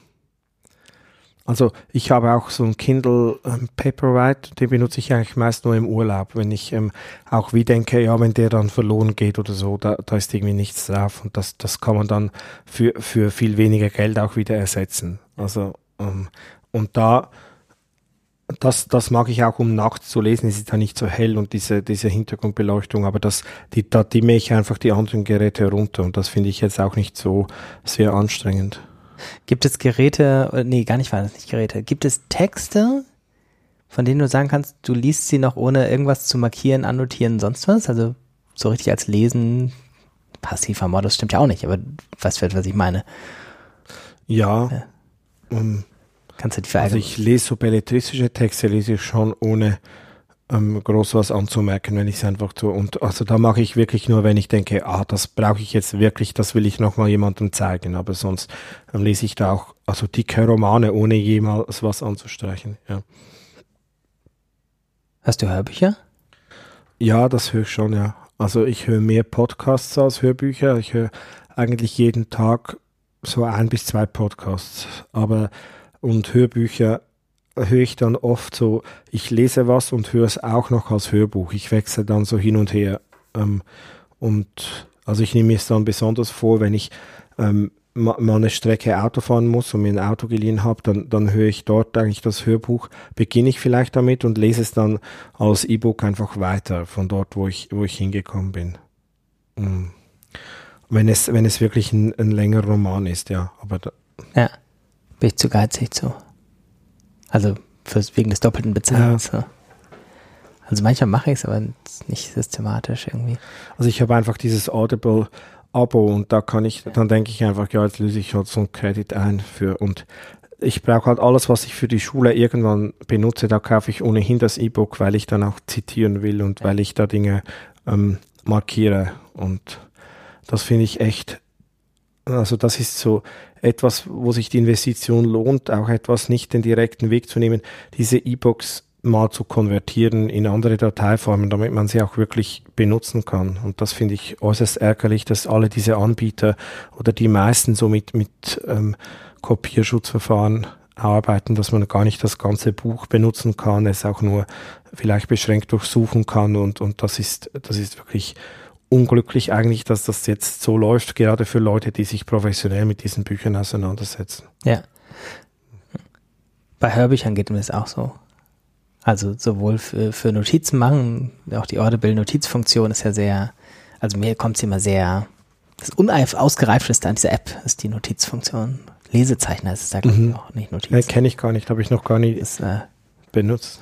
also ich habe auch so ein Kindle ähm, Paperwhite, den benutze ich eigentlich meist nur im Urlaub, wenn ich ähm, auch wie denke, ja, wenn der dann verloren geht oder so, da, da ist irgendwie nichts drauf und das, das kann man dann für, für viel weniger Geld auch wieder ersetzen. Also ähm, und da das, das mag ich auch, um nachts zu lesen. Es ist ja nicht so hell und diese, diese Hintergrundbeleuchtung, aber das, die, da dimme ich einfach die anderen Geräte runter und das finde ich jetzt auch nicht so sehr anstrengend. Gibt es Geräte, nee, gar nicht, war das nicht Geräte. Gibt es Texte, von denen du sagen kannst, du liest sie noch ohne irgendwas zu markieren, annotieren, sonst was? Also so richtig als Lesen, passiver Modus stimmt ja auch nicht, aber was wird, was ich meine? Ja. ja. Um, Kannst du die Also ich lese so belletristische Texte, lese ich schon ohne, ähm, groß was anzumerken, wenn ich es einfach tue. Und also da mache ich wirklich nur, wenn ich denke, ah, das brauche ich jetzt wirklich, das will ich nochmal jemandem zeigen. Aber sonst ähm, lese ich da auch also dicke Romane, ohne jemals was anzustreichen. Ja. Hast du Hörbücher? Ja, das höre ich schon, ja. Also ich höre mehr Podcasts als Hörbücher. Ich höre eigentlich jeden Tag so ein bis zwei Podcasts. Aber und Hörbücher höre ich dann oft so, ich lese was und höre es auch noch als Hörbuch. Ich wechsle dann so hin und her. Ähm, und also ich nehme es dann besonders vor, wenn ich ähm, mal eine Strecke Auto fahren muss und mir ein Auto geliehen habe, dann, dann höre ich dort eigentlich das Hörbuch, beginne ich vielleicht damit und lese es dann als E-Book einfach weiter von dort, wo ich, wo ich hingekommen bin. Mhm. Wenn es, wenn es wirklich ein, ein längerer Roman ist, ja. Aber da, ja, bin ich zu geizig zu. Also fürs, wegen des doppelten Bezahlens. Ja. Also manchmal mache ich es, aber nicht systematisch irgendwie. Also ich habe einfach dieses Audible Abo und da kann ich, dann denke ich einfach, ja, jetzt löse ich halt so ein Credit ein für und ich brauche halt alles, was ich für die Schule irgendwann benutze, da kaufe ich ohnehin das E-Book, weil ich dann auch zitieren will und weil ich da Dinge ähm, markiere und das finde ich echt, also das ist so etwas, wo sich die Investition lohnt, auch etwas nicht den direkten Weg zu nehmen, diese E-Books mal zu konvertieren in andere Dateiformen, damit man sie auch wirklich benutzen kann. Und das finde ich äußerst ärgerlich, dass alle diese Anbieter oder die meisten so mit, mit ähm, Kopierschutzverfahren arbeiten, dass man gar nicht das ganze Buch benutzen kann, es auch nur vielleicht beschränkt durchsuchen kann und, und das ist, das ist wirklich unglücklich eigentlich, dass das jetzt so läuft, gerade für Leute, die sich professionell mit diesen Büchern auseinandersetzen. Ja. Bei Hörbüchern geht mir das auch so. Also sowohl für, für Notizen machen, auch die Audible-Notizfunktion ist ja sehr, also mir kommt es immer sehr, das unausgereifteste an dieser App ist die Notizfunktion. Lesezeichner ist es da, glaube ich, mhm. auch nicht Notiz. Nee, kenne ich gar nicht, habe ich noch gar nicht ist, äh, benutzt.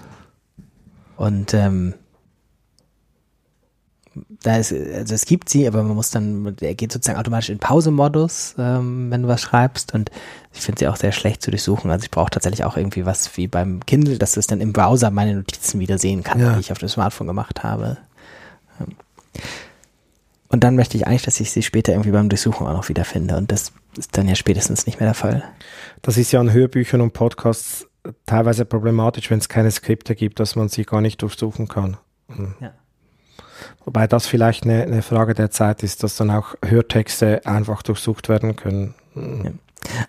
Und ähm, da ist, also es gibt sie, aber man muss dann, er geht sozusagen automatisch in Pause-Modus, ähm, wenn du was schreibst und ich finde sie auch sehr schlecht zu durchsuchen. Also ich brauche tatsächlich auch irgendwie was wie beim Kindle, dass es dann im Browser meine Notizen wieder sehen kann, ja. die ich auf dem Smartphone gemacht habe. Ähm, und dann möchte ich eigentlich, dass ich sie später irgendwie beim Durchsuchen auch noch wiederfinde und das ist dann ja spätestens nicht mehr der Fall. Das ist ja an Hörbüchern und Podcasts teilweise problematisch, wenn es keine Skripte gibt, dass man sie gar nicht durchsuchen kann. Mhm. Ja. Wobei das vielleicht eine, eine, Frage der Zeit ist, dass dann auch Hörtexte einfach durchsucht werden können. Ja.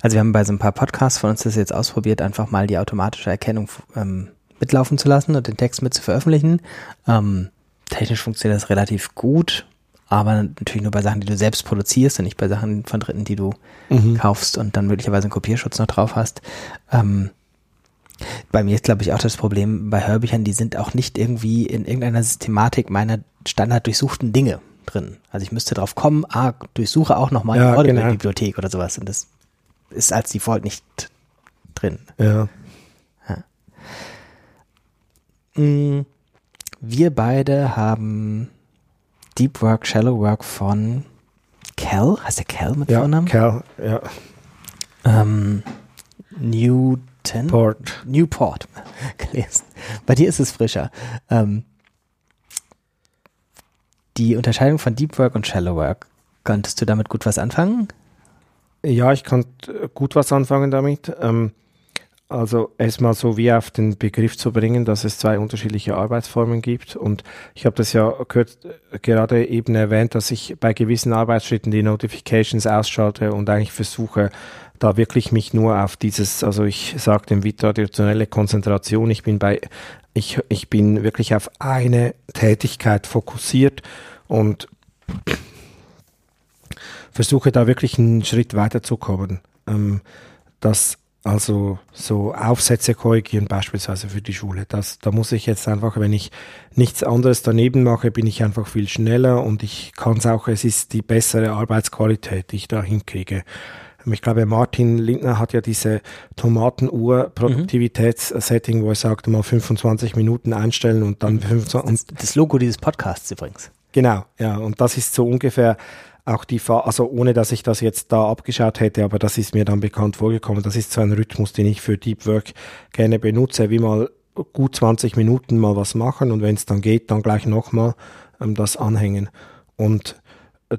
Also wir haben bei so ein paar Podcasts von uns das jetzt ausprobiert, einfach mal die automatische Erkennung ähm, mitlaufen zu lassen und den Text mit zu veröffentlichen. Ähm, technisch funktioniert das relativ gut, aber natürlich nur bei Sachen, die du selbst produzierst und nicht bei Sachen von Dritten, die du mhm. kaufst und dann möglicherweise einen Kopierschutz noch drauf hast. Ähm, bei mir ist, glaube ich, auch das Problem bei Hörbüchern, die sind auch nicht irgendwie in irgendeiner Systematik meiner standard durchsuchten Dinge drin. Also ich müsste drauf kommen, ah, durchsuche auch nochmal ja, die genau. Bibliothek oder sowas. Und das ist als Default nicht drin. Ja. ja. Mm, wir beide haben Deep Work, Shallow Work von Cal, heißt der Cal mit ja, Vornamen? Cal, ja. Ähm, Newton. Port. Newport gelesen. Bei dir ist es frischer. Ähm, die Unterscheidung von Deep Work und Shallow Work, konntest du damit gut was anfangen? Ja, ich konnte gut was anfangen damit. Ähm, also erstmal so wie auf den Begriff zu bringen, dass es zwei unterschiedliche Arbeitsformen gibt. Und ich habe das ja gehört, gerade eben erwähnt, dass ich bei gewissen Arbeitsschritten die Notifications ausschalte und eigentlich versuche, da wirklich mich nur auf dieses, also ich sage dem traditionelle Konzentration, ich bin bei, ich, ich bin wirklich auf eine Tätigkeit fokussiert und versuche da wirklich einen Schritt weiterzukommen. Ähm, das also so Aufsätze korrigieren beispielsweise für die Schule. Das, da muss ich jetzt einfach, wenn ich nichts anderes daneben mache, bin ich einfach viel schneller und ich kann es auch, es ist die bessere Arbeitsqualität, die ich da hinkriege. Ich glaube, Martin Lindner hat ja diese Tomatenuhr-Produktivitätssetting, wo er sagt, mal 25 Minuten einstellen und dann 25. Das, das Logo dieses Podcasts übrigens. Genau, ja. Und das ist so ungefähr auch die Fahr also ohne dass ich das jetzt da abgeschaut hätte, aber das ist mir dann bekannt vorgekommen. Das ist so ein Rhythmus, den ich für Deep Work gerne benutze, wie mal gut 20 Minuten mal was machen und wenn es dann geht, dann gleich nochmal ähm, das anhängen. Und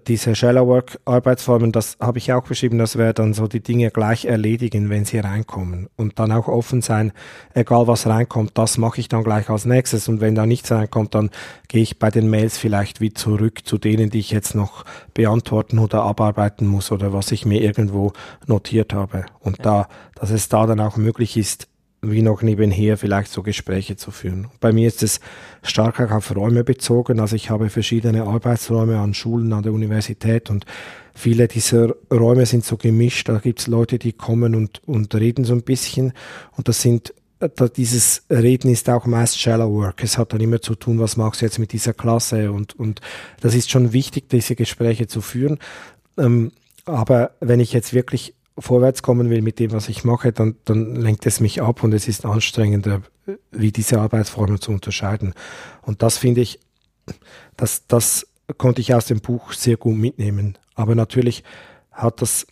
diese Shallow Work Arbeitsformen, das habe ich auch beschrieben, das wäre dann so die Dinge gleich erledigen, wenn sie reinkommen. Und dann auch offen sein, egal was reinkommt, das mache ich dann gleich als nächstes. Und wenn da nichts reinkommt, dann gehe ich bei den Mails vielleicht wie zurück zu denen, die ich jetzt noch beantworten oder abarbeiten muss oder was ich mir irgendwo notiert habe. Und ja. da, dass es da dann auch möglich ist, wie noch nebenher vielleicht so Gespräche zu führen. Bei mir ist es stark auf Räume bezogen. Also ich habe verschiedene Arbeitsräume an Schulen, an der Universität und viele dieser Räume sind so gemischt. Da gibt es Leute, die kommen und, und reden so ein bisschen und das sind da dieses Reden ist auch meist shallow work. Es hat dann immer zu tun, was machst du jetzt mit dieser Klasse und, und das ist schon wichtig, diese Gespräche zu führen. Ähm, aber wenn ich jetzt wirklich vorwärts kommen will mit dem, was ich mache, dann, dann lenkt es mich ab und es ist anstrengender, wie diese Arbeitsformen zu unterscheiden. Und das finde ich, das, das konnte ich aus dem Buch sehr gut mitnehmen. Aber natürlich hat das,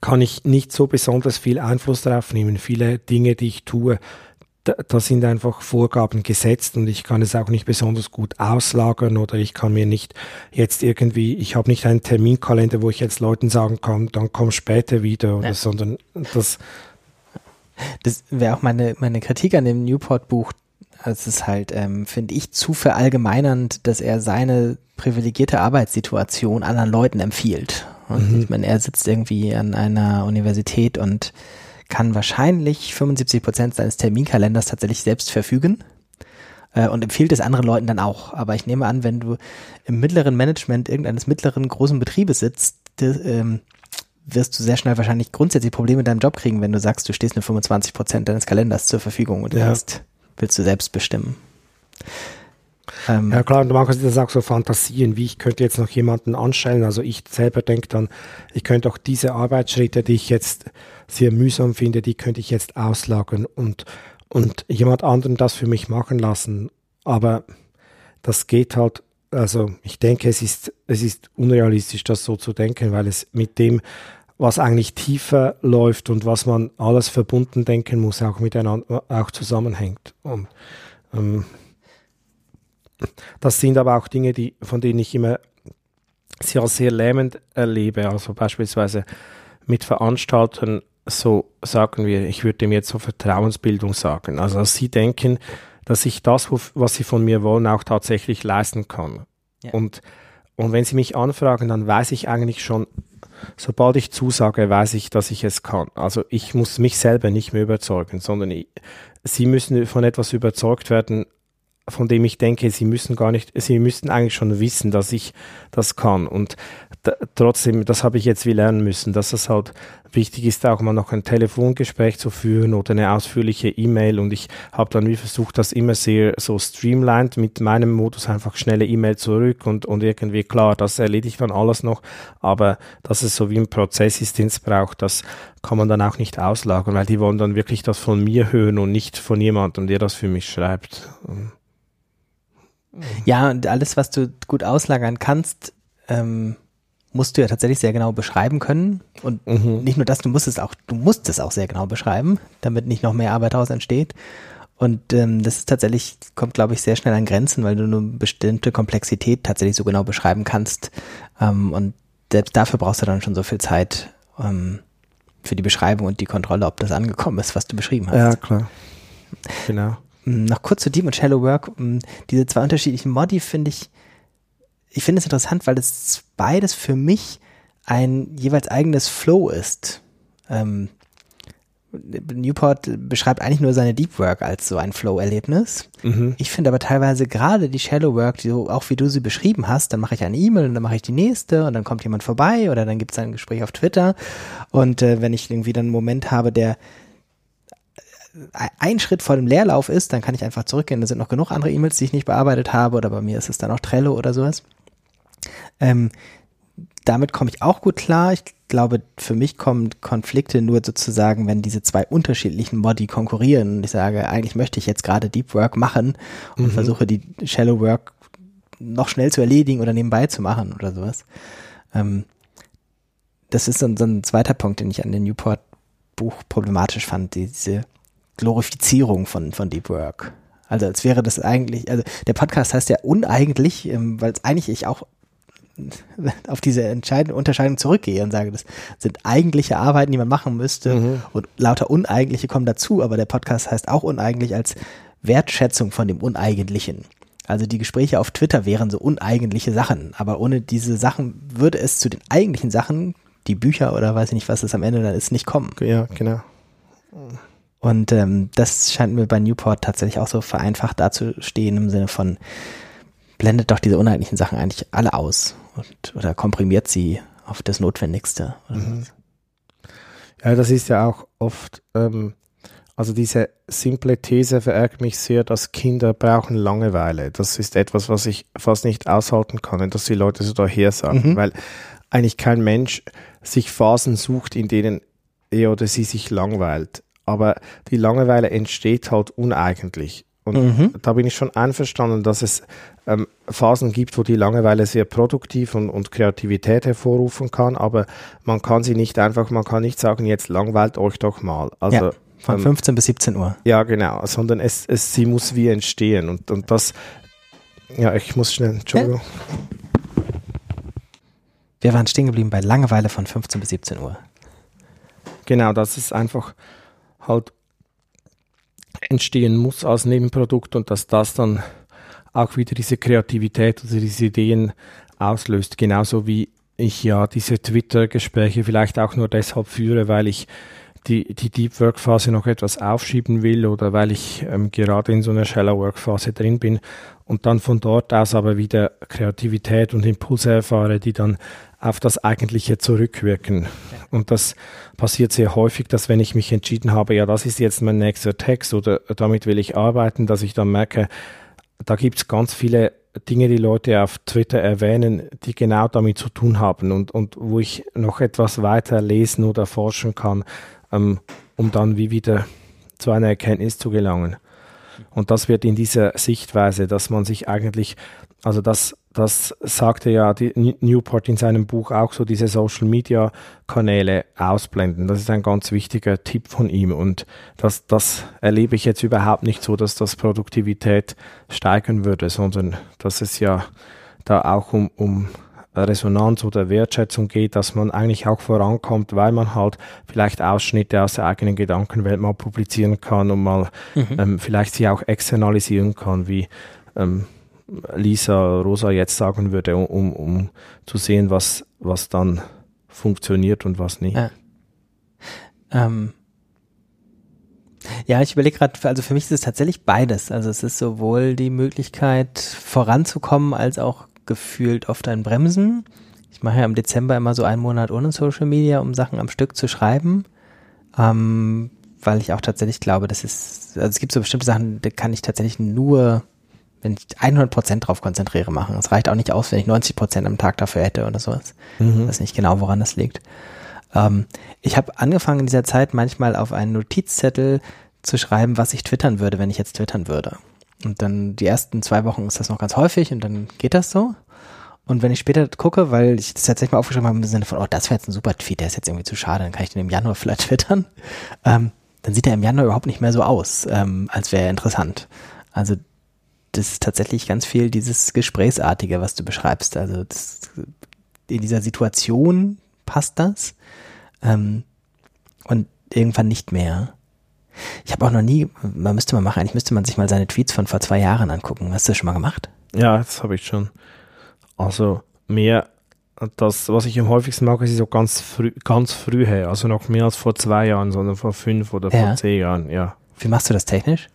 kann ich nicht so besonders viel Einfluss darauf nehmen. Viele Dinge, die ich tue, da, da, sind einfach Vorgaben gesetzt und ich kann es auch nicht besonders gut auslagern oder ich kann mir nicht jetzt irgendwie, ich habe nicht einen Terminkalender, wo ich jetzt Leuten sagen kann, dann komm später wieder oder, ja. sondern das. Das wäre auch meine, meine Kritik an dem Newport-Buch. Es ist halt, ähm, finde ich, zu verallgemeinernd, dass er seine privilegierte Arbeitssituation anderen Leuten empfiehlt. Und mhm. ich meine, er sitzt irgendwie an einer Universität und kann wahrscheinlich 75 Prozent seines Terminkalenders tatsächlich selbst verfügen äh, und empfiehlt es anderen Leuten dann auch. Aber ich nehme an, wenn du im mittleren Management irgendeines mittleren großen Betriebes sitzt, de, ähm, wirst du sehr schnell wahrscheinlich grundsätzlich Probleme in deinem Job kriegen, wenn du sagst, du stehst nur 25 Prozent deines Kalenders zur Verfügung und ja. Rest willst du selbst bestimmen. Ähm, ja klar, und man kann sich das auch so fantasieren, wie ich könnte jetzt noch jemanden anstellen. Also ich selber denke dann, ich könnte auch diese Arbeitsschritte, die ich jetzt sehr mühsam finde, die könnte ich jetzt auslagern und, und jemand anderen das für mich machen lassen. Aber das geht halt, also ich denke, es ist, es ist unrealistisch, das so zu denken, weil es mit dem, was eigentlich tiefer läuft und was man alles verbunden denken muss, auch miteinander, auch zusammenhängt. Und, ähm, das sind aber auch Dinge, die, von denen ich immer sehr, sehr lähmend erlebe. Also beispielsweise mit Veranstaltern, so sagen wir, ich würde dem jetzt so Vertrauensbildung sagen. Also dass sie denken, dass ich das, was sie von mir wollen, auch tatsächlich leisten kann. Ja. Und, und wenn sie mich anfragen, dann weiß ich eigentlich schon, sobald ich zusage, weiß ich, dass ich es kann. Also ich muss mich selber nicht mehr überzeugen, sondern ich, sie müssen von etwas überzeugt werden, von dem ich denke, sie müssen gar nicht, sie müssten eigentlich schon wissen, dass ich das kann. Und trotzdem, das habe ich jetzt wie lernen müssen, dass es halt wichtig ist, auch mal noch ein Telefongespräch zu führen oder eine ausführliche E-Mail. Und ich habe dann wie versucht, das immer sehr so streamlined mit meinem Modus einfach schnelle E-Mail zurück und, und irgendwie klar, das erledigt dann alles noch. Aber dass es so wie ein Prozess ist, den es braucht, das kann man dann auch nicht auslagern, weil die wollen dann wirklich das von mir hören und nicht von jemandem, der das für mich schreibt. Ja, und alles, was du gut auslagern kannst, ähm, musst du ja tatsächlich sehr genau beschreiben können. Und mhm. nicht nur das, du musst es auch, du musst es auch sehr genau beschreiben, damit nicht noch mehr Arbeit daraus entsteht. Und ähm, das ist tatsächlich, kommt, glaube ich, sehr schnell an Grenzen, weil du nur bestimmte Komplexität tatsächlich so genau beschreiben kannst. Ähm, und selbst dafür brauchst du dann schon so viel Zeit ähm, für die Beschreibung und die Kontrolle, ob das angekommen ist, was du beschrieben hast. Ja, klar. Genau. Noch kurz zu Deep und Shallow Work. Mm, diese zwei unterschiedlichen Modi finde ich, ich finde es interessant, weil es beides für mich ein jeweils eigenes Flow ist. Ähm, Newport beschreibt eigentlich nur seine Deep Work als so ein Flow-Erlebnis. Mhm. Ich finde aber teilweise gerade die Shallow Work, die so, auch wie du sie beschrieben hast, dann mache ich eine E-Mail und dann mache ich die nächste und dann kommt jemand vorbei oder dann gibt es ein Gespräch auf Twitter und äh, wenn ich irgendwie dann einen Moment habe, der ein Schritt vor dem Leerlauf ist, dann kann ich einfach zurückgehen. Da sind noch genug andere E-Mails, die ich nicht bearbeitet habe oder bei mir ist es dann auch Trello oder sowas. Ähm, damit komme ich auch gut klar. Ich glaube, für mich kommen Konflikte nur sozusagen, wenn diese zwei unterschiedlichen Modi konkurrieren und ich sage, eigentlich möchte ich jetzt gerade Deep Work machen und mhm. versuche die Shallow Work noch schnell zu erledigen oder nebenbei zu machen oder sowas. Ähm, das ist so, so ein zweiter Punkt, den ich an dem Newport Buch problematisch fand, diese Glorifizierung von, von Deep Work. Also als wäre das eigentlich, also der Podcast heißt ja uneigentlich, ähm, weil es eigentlich ich auch auf diese entscheidende Unterscheidung zurückgehe und sage, das sind eigentliche Arbeiten, die man machen müsste mhm. und lauter Uneigentliche kommen dazu, aber der Podcast heißt auch uneigentlich als Wertschätzung von dem Uneigentlichen. Also die Gespräche auf Twitter wären so uneigentliche Sachen, aber ohne diese Sachen würde es zu den eigentlichen Sachen, die Bücher oder weiß ich nicht, was es am Ende dann ist, nicht kommen. Ja, genau. Und ähm, das scheint mir bei Newport tatsächlich auch so vereinfacht dazustehen im Sinne von, blendet doch diese uneigentlichen Sachen eigentlich alle aus und, oder komprimiert sie auf das Notwendigste. Mhm. Ja, das ist ja auch oft, ähm, also diese simple These verärgert mich sehr, dass Kinder brauchen Langeweile. Das ist etwas, was ich fast nicht aushalten kann, dass die Leute so daher sagen, mhm. weil eigentlich kein Mensch sich Phasen sucht, in denen er oder sie sich langweilt. Aber die Langeweile entsteht halt uneigentlich. Und mhm. da bin ich schon einverstanden, dass es ähm, Phasen gibt, wo die Langeweile sehr produktiv und, und Kreativität hervorrufen kann, aber man kann sie nicht einfach, man kann nicht sagen, jetzt langweilt euch doch mal. Also ja, von ähm, 15 bis 17 Uhr. Ja, genau, sondern es, es sie muss wie entstehen und, und das, ja, ich muss schnell, Entschuldigung. Wir waren stehen geblieben bei Langeweile von 15 bis 17 Uhr. Genau, das ist einfach halt entstehen muss als Nebenprodukt und dass das dann auch wieder diese Kreativität oder diese Ideen auslöst. Genauso wie ich ja diese Twitter-Gespräche vielleicht auch nur deshalb führe, weil ich die, die Deep Work Phase noch etwas aufschieben will oder weil ich ähm, gerade in so einer Shallow Work Phase drin bin und dann von dort aus aber wieder Kreativität und Impulse erfahre, die dann auf das Eigentliche zurückwirken. Und das passiert sehr häufig, dass wenn ich mich entschieden habe, ja, das ist jetzt mein nächster Text oder damit will ich arbeiten, dass ich dann merke, da gibt es ganz viele Dinge, die Leute auf Twitter erwähnen, die genau damit zu tun haben und, und wo ich noch etwas weiter lesen oder forschen kann, ähm, um dann wie wieder zu einer Erkenntnis zu gelangen. Und das wird in dieser Sichtweise, dass man sich eigentlich, also das das sagte ja die Newport in seinem Buch auch so, diese Social Media Kanäle ausblenden. Das ist ein ganz wichtiger Tipp von ihm. Und das, das erlebe ich jetzt überhaupt nicht so, dass das Produktivität steigern würde, sondern dass es ja da auch um, um Resonanz oder Wertschätzung geht, dass man eigentlich auch vorankommt, weil man halt vielleicht Ausschnitte aus der eigenen Gedankenwelt mal publizieren kann und mal mhm. ähm, vielleicht sie auch externalisieren kann, wie ähm, Lisa Rosa jetzt sagen würde, um, um zu sehen, was, was dann funktioniert und was nicht. Ja, ähm, ja ich überlege gerade, also für mich ist es tatsächlich beides. Also es ist sowohl die Möglichkeit voranzukommen, als auch gefühlt oft ein Bremsen. Ich mache ja im Dezember immer so einen Monat ohne Social Media, um Sachen am Stück zu schreiben. Ähm, weil ich auch tatsächlich glaube, das ist, also es gibt so bestimmte Sachen, da kann ich tatsächlich nur wenn ich 100 Prozent drauf konzentriere, machen. Es reicht auch nicht aus, wenn ich 90 Prozent am Tag dafür hätte oder sowas. Mhm. Ich weiß nicht genau, woran das liegt. Ähm, ich habe angefangen in dieser Zeit manchmal auf einen Notizzettel zu schreiben, was ich twittern würde, wenn ich jetzt twittern würde. Und dann die ersten zwei Wochen ist das noch ganz häufig und dann geht das so. Und wenn ich später gucke, weil ich das tatsächlich mal aufgeschrieben habe im Sinne von, oh, das wäre jetzt ein super Tweet, der ist jetzt irgendwie zu schade, dann kann ich den im Januar vielleicht twittern, ähm, dann sieht er im Januar überhaupt nicht mehr so aus, ähm, als wäre er interessant. Also das ist tatsächlich ganz viel dieses Gesprächsartige, was du beschreibst. Also das, in dieser Situation passt das ähm, und irgendwann nicht mehr. Ich habe auch noch nie, man müsste mal machen, eigentlich müsste man sich mal seine Tweets von vor zwei Jahren angucken. Hast du das schon mal gemacht? Ja, das habe ich schon. Also mehr, das, was ich am häufigsten mag, ist so ganz früh, ganz früh her. Also noch mehr als vor zwei Jahren, sondern vor fünf oder ja. vor zehn Jahren, ja. Wie machst du das technisch?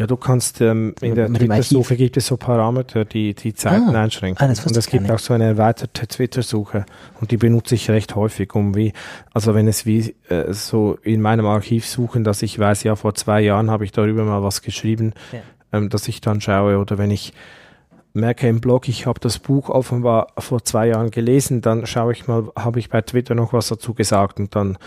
Ja, du kannst ähm, in der Twitter-Suche gibt es so Parameter, die die Zeiten ah, einschränken. Ah, und es gibt nicht. auch so eine erweiterte Twitter-Suche und die benutze ich recht häufig, um wie, also wenn es wie äh, so in meinem Archiv suchen, dass ich weiß, ja, vor zwei Jahren habe ich darüber mal was geschrieben, ja. ähm, dass ich dann schaue oder wenn ich merke im Blog, ich habe das Buch offenbar vor zwei Jahren gelesen, dann schaue ich mal, habe ich bei Twitter noch was dazu gesagt und dann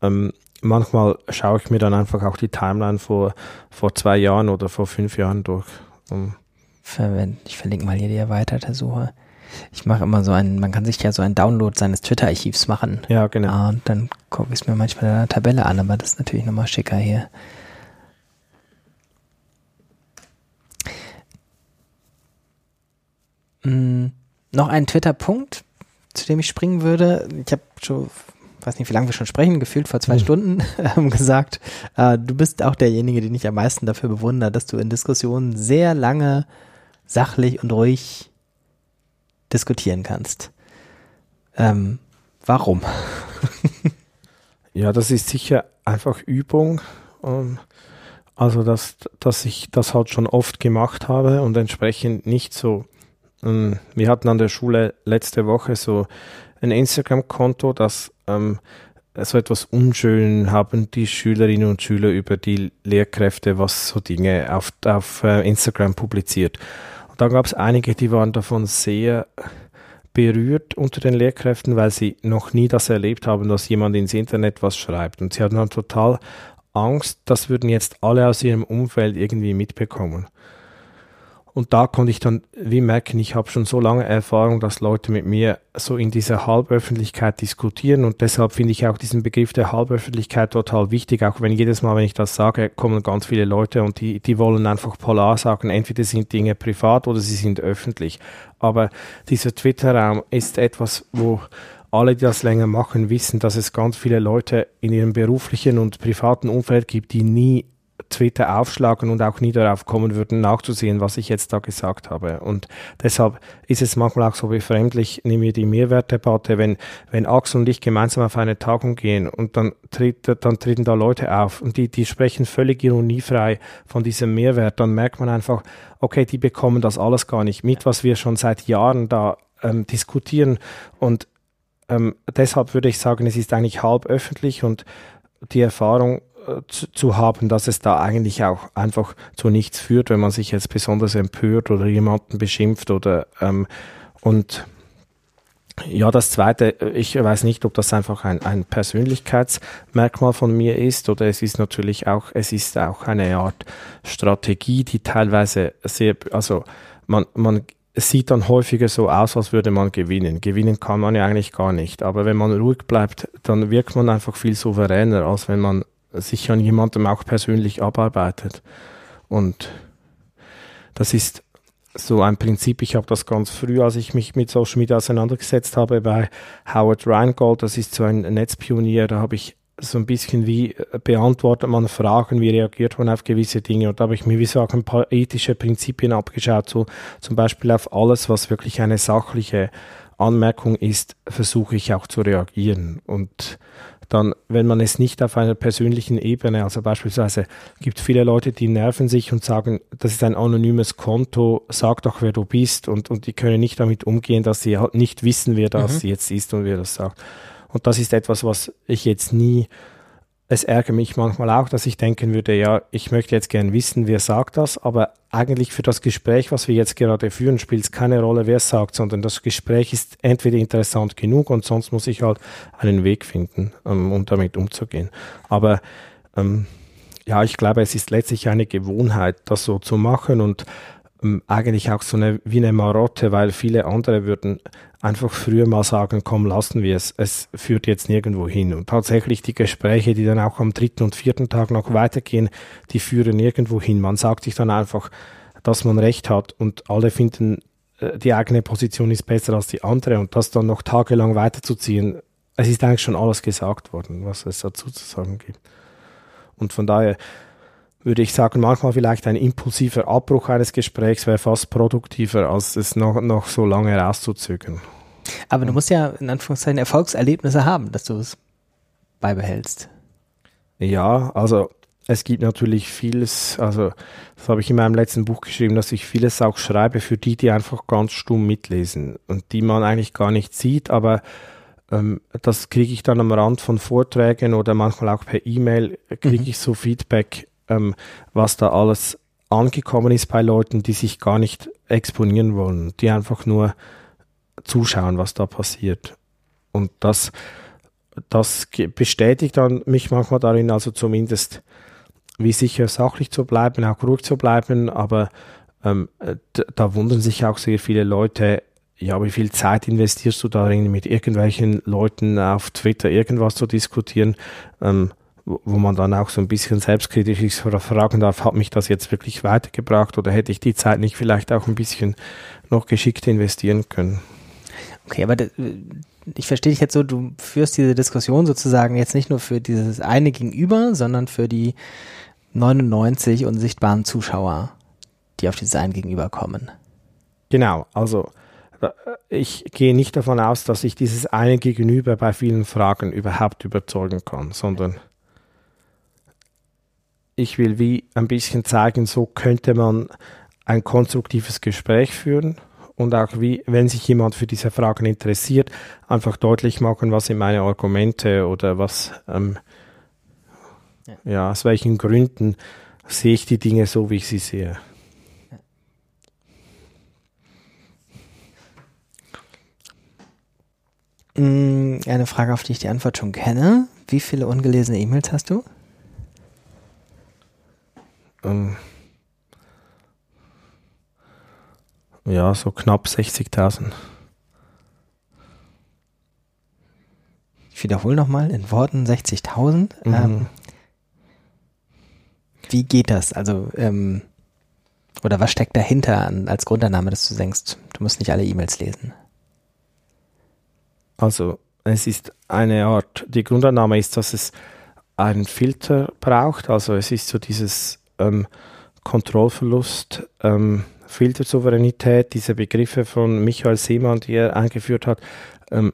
ähm, manchmal schaue ich mir dann einfach auch die Timeline vor, vor zwei Jahren oder vor fünf Jahren durch. Um ich verlinke mal hier die erweiterte Suche. Ich mache immer so einen, man kann sich ja so einen Download seines Twitter-Archivs machen. Ja, genau. Ah, und dann gucke ich es mir manchmal in einer Tabelle an, aber das ist natürlich nochmal schicker hier. Hm, noch ein Twitter-Punkt, zu dem ich springen würde. Ich habe schon weiß nicht, wie lange wir schon sprechen, gefühlt vor zwei mhm. Stunden ähm, gesagt, äh, du bist auch derjenige, den ich am meisten dafür bewundere, dass du in Diskussionen sehr lange sachlich und ruhig diskutieren kannst. Ähm, warum? ja, das ist sicher einfach Übung. Ähm, also, dass, dass ich das halt schon oft gemacht habe und entsprechend nicht so. Ähm, wir hatten an der Schule letzte Woche so ein Instagram-Konto, das ähm, so etwas unschön haben die Schülerinnen und Schüler über die Lehrkräfte, was so Dinge auf, auf äh, Instagram publiziert. Und da gab es einige, die waren davon sehr berührt unter den Lehrkräften, weil sie noch nie das erlebt haben, dass jemand ins Internet was schreibt. Und sie hatten dann total Angst, das würden jetzt alle aus ihrem Umfeld irgendwie mitbekommen. Und da konnte ich dann wie merken, ich habe schon so lange Erfahrung, dass Leute mit mir so in dieser Halböffentlichkeit diskutieren. Und deshalb finde ich auch diesen Begriff der Halböffentlichkeit total wichtig. Auch wenn jedes Mal, wenn ich das sage, kommen ganz viele Leute und die, die wollen einfach polar sagen, entweder sind Dinge privat oder sie sind öffentlich. Aber dieser Twitter-Raum ist etwas, wo alle, die das länger machen, wissen, dass es ganz viele Leute in ihrem beruflichen und privaten Umfeld gibt, die nie Twitter aufschlagen und auch nie darauf kommen würden, nachzusehen, was ich jetzt da gesagt habe. Und deshalb ist es manchmal auch so befremdlich, nehmen wir die Mehrwertdebatte, wenn, wenn Axel und ich gemeinsam auf eine Tagung gehen und dann, tritt, dann treten da Leute auf und die, die sprechen völlig ironiefrei von diesem Mehrwert, dann merkt man einfach, okay, die bekommen das alles gar nicht mit, was wir schon seit Jahren da ähm, diskutieren. Und ähm, deshalb würde ich sagen, es ist eigentlich halb öffentlich und die Erfahrung zu, zu, haben, dass es da eigentlich auch einfach zu nichts führt, wenn man sich jetzt besonders empört oder jemanden beschimpft oder ähm, und ja, das Zweite, ich weiß nicht, ob das einfach ein, ein Persönlichkeitsmerkmal von mir ist oder es ist natürlich auch, es ist auch eine Art Strategie, die teilweise sehr, also man, man sieht dann häufiger so aus, als würde man gewinnen. Gewinnen kann man ja eigentlich gar nicht. Aber wenn man ruhig bleibt, dann wirkt man einfach viel souveräner, als wenn man sich an jemandem auch persönlich abarbeitet. Und das ist so ein Prinzip. Ich habe das ganz früh, als ich mich mit Social Media auseinandergesetzt habe, bei Howard Rheingold, das ist so ein Netzpionier, da habe ich so ein bisschen wie beantwortet man Fragen, wie reagiert man auf gewisse Dinge. Und da habe ich mir wie auch ein paar ethische Prinzipien abgeschaut, so zum Beispiel auf alles, was wirklich eine sachliche Anmerkung ist, versuche ich auch zu reagieren. Und dann, wenn man es nicht auf einer persönlichen Ebene, also beispielsweise gibt viele Leute, die nerven sich und sagen, das ist ein anonymes Konto, sag doch, wer du bist und, und die können nicht damit umgehen, dass sie halt nicht wissen, wer das mhm. jetzt ist und wer das sagt. Und das ist etwas, was ich jetzt nie, es ärgert mich manchmal auch, dass ich denken würde, ja, ich möchte jetzt gern wissen, wer sagt das, aber eigentlich für das Gespräch, was wir jetzt gerade führen, spielt es keine Rolle, wer es sagt, sondern das Gespräch ist entweder interessant genug und sonst muss ich halt einen Weg finden, um, um damit umzugehen. Aber ähm, ja, ich glaube, es ist letztlich eine Gewohnheit, das so zu machen und ähm, eigentlich auch so eine wie eine Marotte, weil viele andere würden einfach früher mal sagen, komm, lassen wir es, es führt jetzt nirgendwo hin. Und tatsächlich die Gespräche, die dann auch am dritten und vierten Tag noch weitergehen, die führen nirgendwo hin. Man sagt sich dann einfach, dass man recht hat und alle finden, äh, die eigene Position ist besser als die andere und das dann noch tagelang weiterzuziehen, es ist eigentlich schon alles gesagt worden, was es dazu zu sagen gibt. Und von daher würde ich sagen, manchmal vielleicht ein impulsiver Abbruch eines Gesprächs wäre fast produktiver, als es noch, noch so lange rauszuzögern. Aber du musst ja in Anführungszeichen Erfolgserlebnisse haben, dass du es beibehältst. Ja, also es gibt natürlich vieles, also das habe ich in meinem letzten Buch geschrieben, dass ich vieles auch schreibe für die, die einfach ganz stumm mitlesen und die man eigentlich gar nicht sieht, aber ähm, das kriege ich dann am Rand von Vorträgen oder manchmal auch per E-Mail, kriege mhm. ich so Feedback, ähm, was da alles angekommen ist bei Leuten, die sich gar nicht exponieren wollen, die einfach nur zuschauen, was da passiert. Und das, das bestätigt dann mich manchmal darin, also zumindest wie sicher sachlich zu bleiben, auch ruhig zu bleiben, aber ähm, da wundern sich auch sehr viele Leute, ja, wie viel Zeit investierst du darin, mit irgendwelchen Leuten auf Twitter irgendwas zu diskutieren? Ähm, wo, man dann auch so ein bisschen selbstkritisch sich fragen darf, hat mich das jetzt wirklich weitergebracht oder hätte ich die Zeit nicht vielleicht auch ein bisschen noch geschickt investieren können? Okay, aber ich verstehe dich jetzt so, du führst diese Diskussion sozusagen jetzt nicht nur für dieses eine Gegenüber, sondern für die 99 unsichtbaren Zuschauer, die auf dieses eine Gegenüber kommen. Genau, also ich gehe nicht davon aus, dass ich dieses eine Gegenüber bei vielen Fragen überhaupt überzeugen kann, sondern ich will wie ein bisschen zeigen, so könnte man ein konstruktives Gespräch führen und auch wie, wenn sich jemand für diese Fragen interessiert, einfach deutlich machen, was sind meine Argumente oder was, ähm, ja. ja, aus welchen Gründen sehe ich die Dinge so, wie ich sie sehe. Mm, eine Frage, auf die ich die Antwort schon kenne. Wie viele ungelesene E-Mails hast du? Ähm, ja, so knapp 60.000. Ich wiederhole nochmal in Worten 60.000. Mhm. Ähm, wie geht das? Also, ähm, oder was steckt dahinter an, als Grundannahme, dass du denkst, du musst nicht alle E-Mails lesen? Also, es ist eine Art, die Grundannahme ist, dass es einen Filter braucht. Also, es ist so dieses ähm, Kontrollverlust, ähm, Filtersouveränität, diese Begriffe von Michael Seemann, die er eingeführt hat, ähm,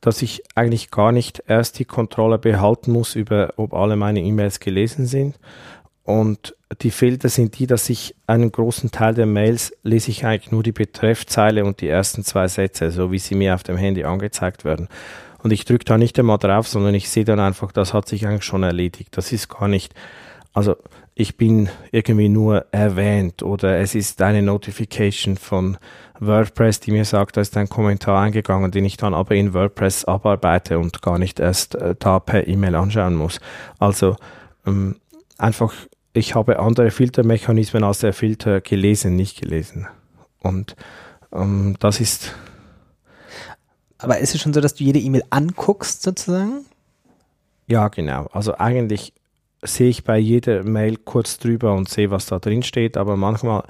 dass ich eigentlich gar nicht erst die Kontrolle behalten muss über, ob alle meine E-Mails gelesen sind. Und die Filter sind die, dass ich einen großen Teil der Mails lese ich eigentlich nur die Betreffzeile und die ersten zwei Sätze, so wie sie mir auf dem Handy angezeigt werden. Und ich drücke da nicht einmal drauf, sondern ich sehe dann einfach, das hat sich eigentlich schon erledigt. Das ist gar nicht, also ich bin irgendwie nur erwähnt oder es ist eine Notification von WordPress, die mir sagt, da ist ein Kommentar eingegangen, den ich dann aber in WordPress abarbeite und gar nicht erst äh, da per E-Mail anschauen muss. Also ähm, einfach, ich habe andere Filtermechanismen als der Filter gelesen, nicht gelesen. Und ähm, das ist. Aber ist es schon so, dass du jede E-Mail anguckst sozusagen? Ja, genau. Also eigentlich sehe ich bei jeder Mail kurz drüber und sehe, was da drin steht, aber manchmal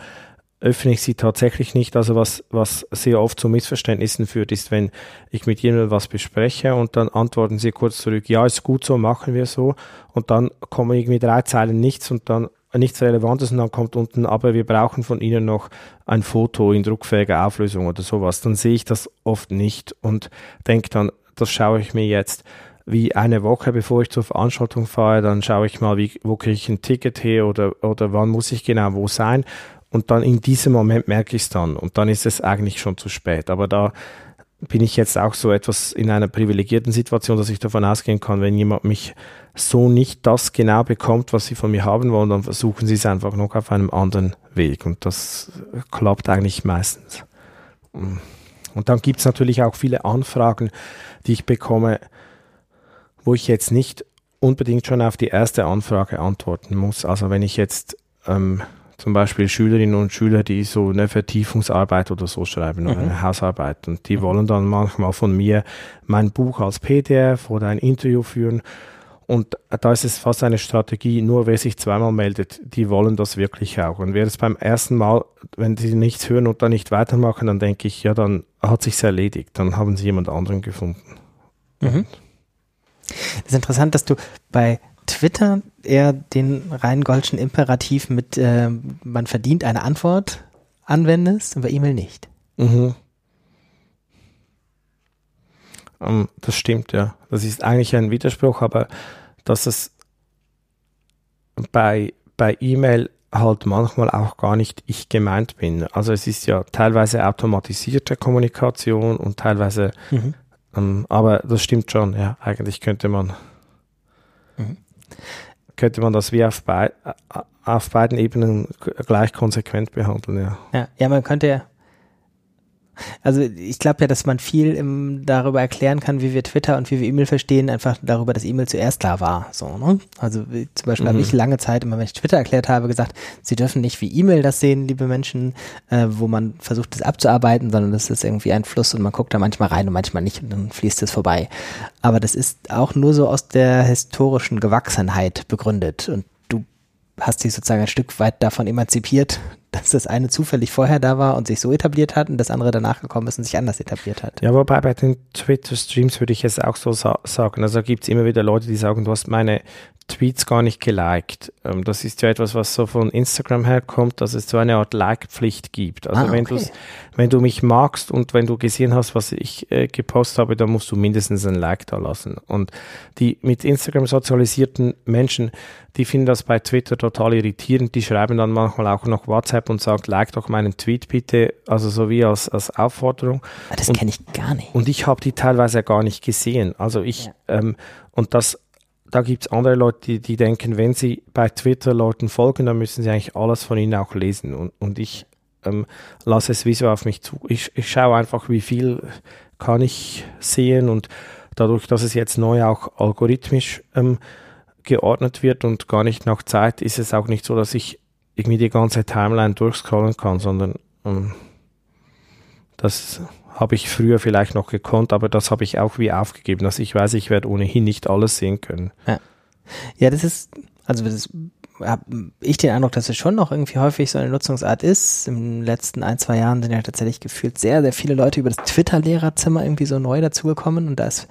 öffne ich sie tatsächlich nicht. Also was, was sehr oft zu Missverständnissen führt, ist, wenn ich mit jemandem was bespreche und dann antworten sie kurz zurück, ja, ist gut so, machen wir so. Und dann kommen irgendwie drei Zeilen nichts und dann nichts Relevantes und dann kommt unten, aber wir brauchen von Ihnen noch ein Foto in druckfähiger Auflösung oder sowas. Dann sehe ich das oft nicht und denke dann, das schaue ich mir jetzt wie eine Woche bevor ich zur Veranstaltung fahre, dann schaue ich mal, wie, wo kriege ich ein Ticket her oder, oder wann muss ich genau wo sein. Und dann in diesem Moment merke ich es dann. Und dann ist es eigentlich schon zu spät. Aber da bin ich jetzt auch so etwas in einer privilegierten Situation, dass ich davon ausgehen kann, wenn jemand mich so nicht das genau bekommt, was sie von mir haben wollen, dann versuchen sie es einfach noch auf einem anderen Weg. Und das klappt eigentlich meistens. Und dann gibt es natürlich auch viele Anfragen, die ich bekomme, wo ich jetzt nicht unbedingt schon auf die erste Anfrage antworten muss. Also wenn ich jetzt ähm, zum Beispiel Schülerinnen und Schüler, die so eine Vertiefungsarbeit oder so schreiben oder mhm. eine Hausarbeit und die mhm. wollen dann manchmal von mir mein Buch als PDF oder ein Interview führen. Und da ist es fast eine Strategie, nur wer sich zweimal meldet, die wollen das wirklich auch. Und wer es beim ersten Mal, wenn sie nichts hören und dann nicht weitermachen, dann denke ich, ja, dann hat sich's erledigt, dann haben sie jemand anderen gefunden. Mhm. Es ist interessant, dass du bei Twitter eher den rein Goldschen Imperativ mit äh, man verdient eine Antwort anwendest und bei E-Mail nicht. Mhm. Um, ähm, das stimmt, ja. Das ist eigentlich ein Widerspruch, aber dass es bei, bei E-Mail halt manchmal auch gar nicht ich gemeint bin. Also es ist ja teilweise automatisierte Kommunikation und teilweise mhm. Ähm, aber das stimmt schon, ja. Eigentlich könnte man, mhm. könnte man das wie auf, bei, auf beiden Ebenen gleich konsequent behandeln, ja. Ja, ja man könnte ja, Also ich glaube ja, dass man viel im, darüber erklären kann, wie wir Twitter und wie wir E-Mail verstehen, einfach darüber, dass E-Mail zuerst da war. So, ne? Also wie, zum Beispiel mhm. habe ich lange Zeit, immer wenn ich Twitter erklärt habe, gesagt, Sie dürfen nicht wie E-Mail das sehen, liebe Menschen, äh, wo man versucht, das abzuarbeiten, sondern das ist irgendwie ein Fluss und man guckt da manchmal rein und manchmal nicht und dann fließt es vorbei. Aber das ist auch nur so aus der historischen Gewachsenheit begründet und hast dich sozusagen ein Stück weit davon emanzipiert, dass das eine zufällig vorher da war und sich so etabliert hat und das andere danach gekommen ist und sich anders etabliert hat. Ja, wobei bei den Twitter-Streams würde ich es auch so sa sagen. Also gibt es immer wieder Leute, die sagen, du hast meine Tweets gar nicht geliked. Ähm, das ist ja etwas, was so von Instagram herkommt, dass es so eine Art Like-Pflicht gibt. Also ah, wenn, okay. wenn du mich magst und wenn du gesehen hast, was ich äh, gepostet habe, dann musst du mindestens ein Like da lassen. Und die mit Instagram sozialisierten Menschen, die finden das bei Twitter total irritierend. Die schreiben dann manchmal auch noch WhatsApp und sagen, like doch meinen Tweet bitte, also so wie als, als Aufforderung. Ah, das kenne ich gar nicht. Und ich habe die teilweise gar nicht gesehen. Also ich, ja. ähm, und das da gibt es andere Leute, die, die denken, wenn sie bei Twitter Leuten folgen, dann müssen sie eigentlich alles von ihnen auch lesen. Und, und ich ähm, lasse es wie so auf mich zu. Ich, ich schaue einfach, wie viel kann ich sehen und dadurch, dass es jetzt neu auch algorithmisch ähm, geordnet wird und gar nicht nach Zeit, ist es auch nicht so, dass ich irgendwie die ganze Timeline durchscrollen kann, sondern ähm, das habe ich früher vielleicht noch gekonnt, aber das habe ich auch wie aufgegeben. Also ich weiß, ich werde ohnehin nicht alles sehen können. Ja, ja das ist, also das habe ich den Eindruck, dass es schon noch irgendwie häufig so eine Nutzungsart ist. Im letzten ein, zwei Jahren sind ja tatsächlich gefühlt sehr, sehr viele Leute über das Twitter-Lehrerzimmer irgendwie so neu dazugekommen und da ist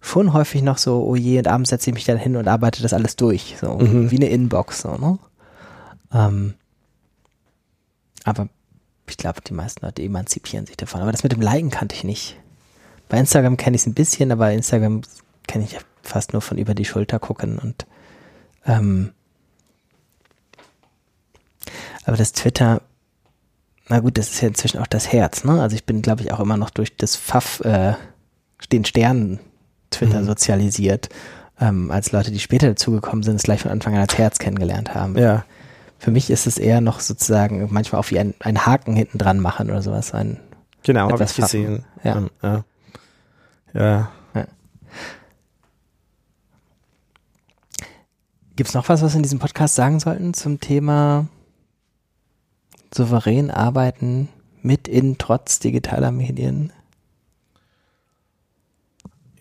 schon häufig noch so, oh je, und abends setze ich mich dann hin und arbeite das alles durch. So mhm. wie eine Inbox, so, ne? Ähm, aber ich glaube, die meisten Leute emanzipieren sich davon. Aber das mit dem Liken kannte ich nicht. Bei Instagram kenne ich es ein bisschen, aber Instagram kenne ich fast nur von über die Schulter gucken und ähm, aber das Twitter, na gut, das ist ja inzwischen auch das Herz, ne? Also ich bin, glaube ich, auch immer noch durch das Pfaff, äh, den Sternen Twitter mhm. sozialisiert, ähm, als Leute, die später dazugekommen sind, es gleich von Anfang an als Herz kennengelernt haben. Ja. Für mich ist es eher noch sozusagen manchmal auch wie ein, ein Haken hinten dran machen oder sowas. Ein, genau, habe ich gesehen. Ja. Ja. ja. ja. Gibt es noch was, was wir in diesem Podcast sagen sollten zum Thema souverän arbeiten mit in trotz digitaler Medien?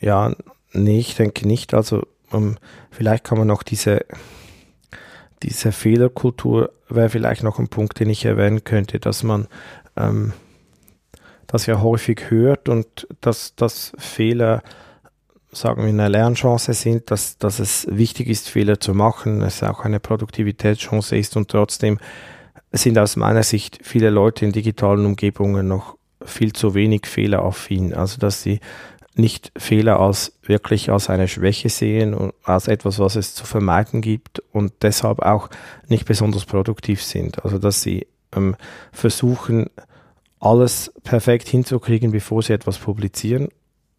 Ja, nee, ich denke nicht. Also um, ähm, vielleicht kann man noch diese diese Fehlerkultur wäre vielleicht noch ein Punkt, den ich erwähnen könnte, dass man ähm, das ja häufig hört und dass, dass Fehler, sagen wir, eine Lernchance sind, dass, dass es wichtig ist, Fehler zu machen, es auch eine Produktivitätschance ist und trotzdem sind aus meiner Sicht viele Leute in digitalen Umgebungen noch viel zu wenig fehleraffin. Also dass sie nicht Fehler als wirklich als eine Schwäche sehen und als etwas, was es zu vermeiden gibt und deshalb auch nicht besonders produktiv sind. Also dass sie ähm, versuchen, alles perfekt hinzukriegen, bevor sie etwas publizieren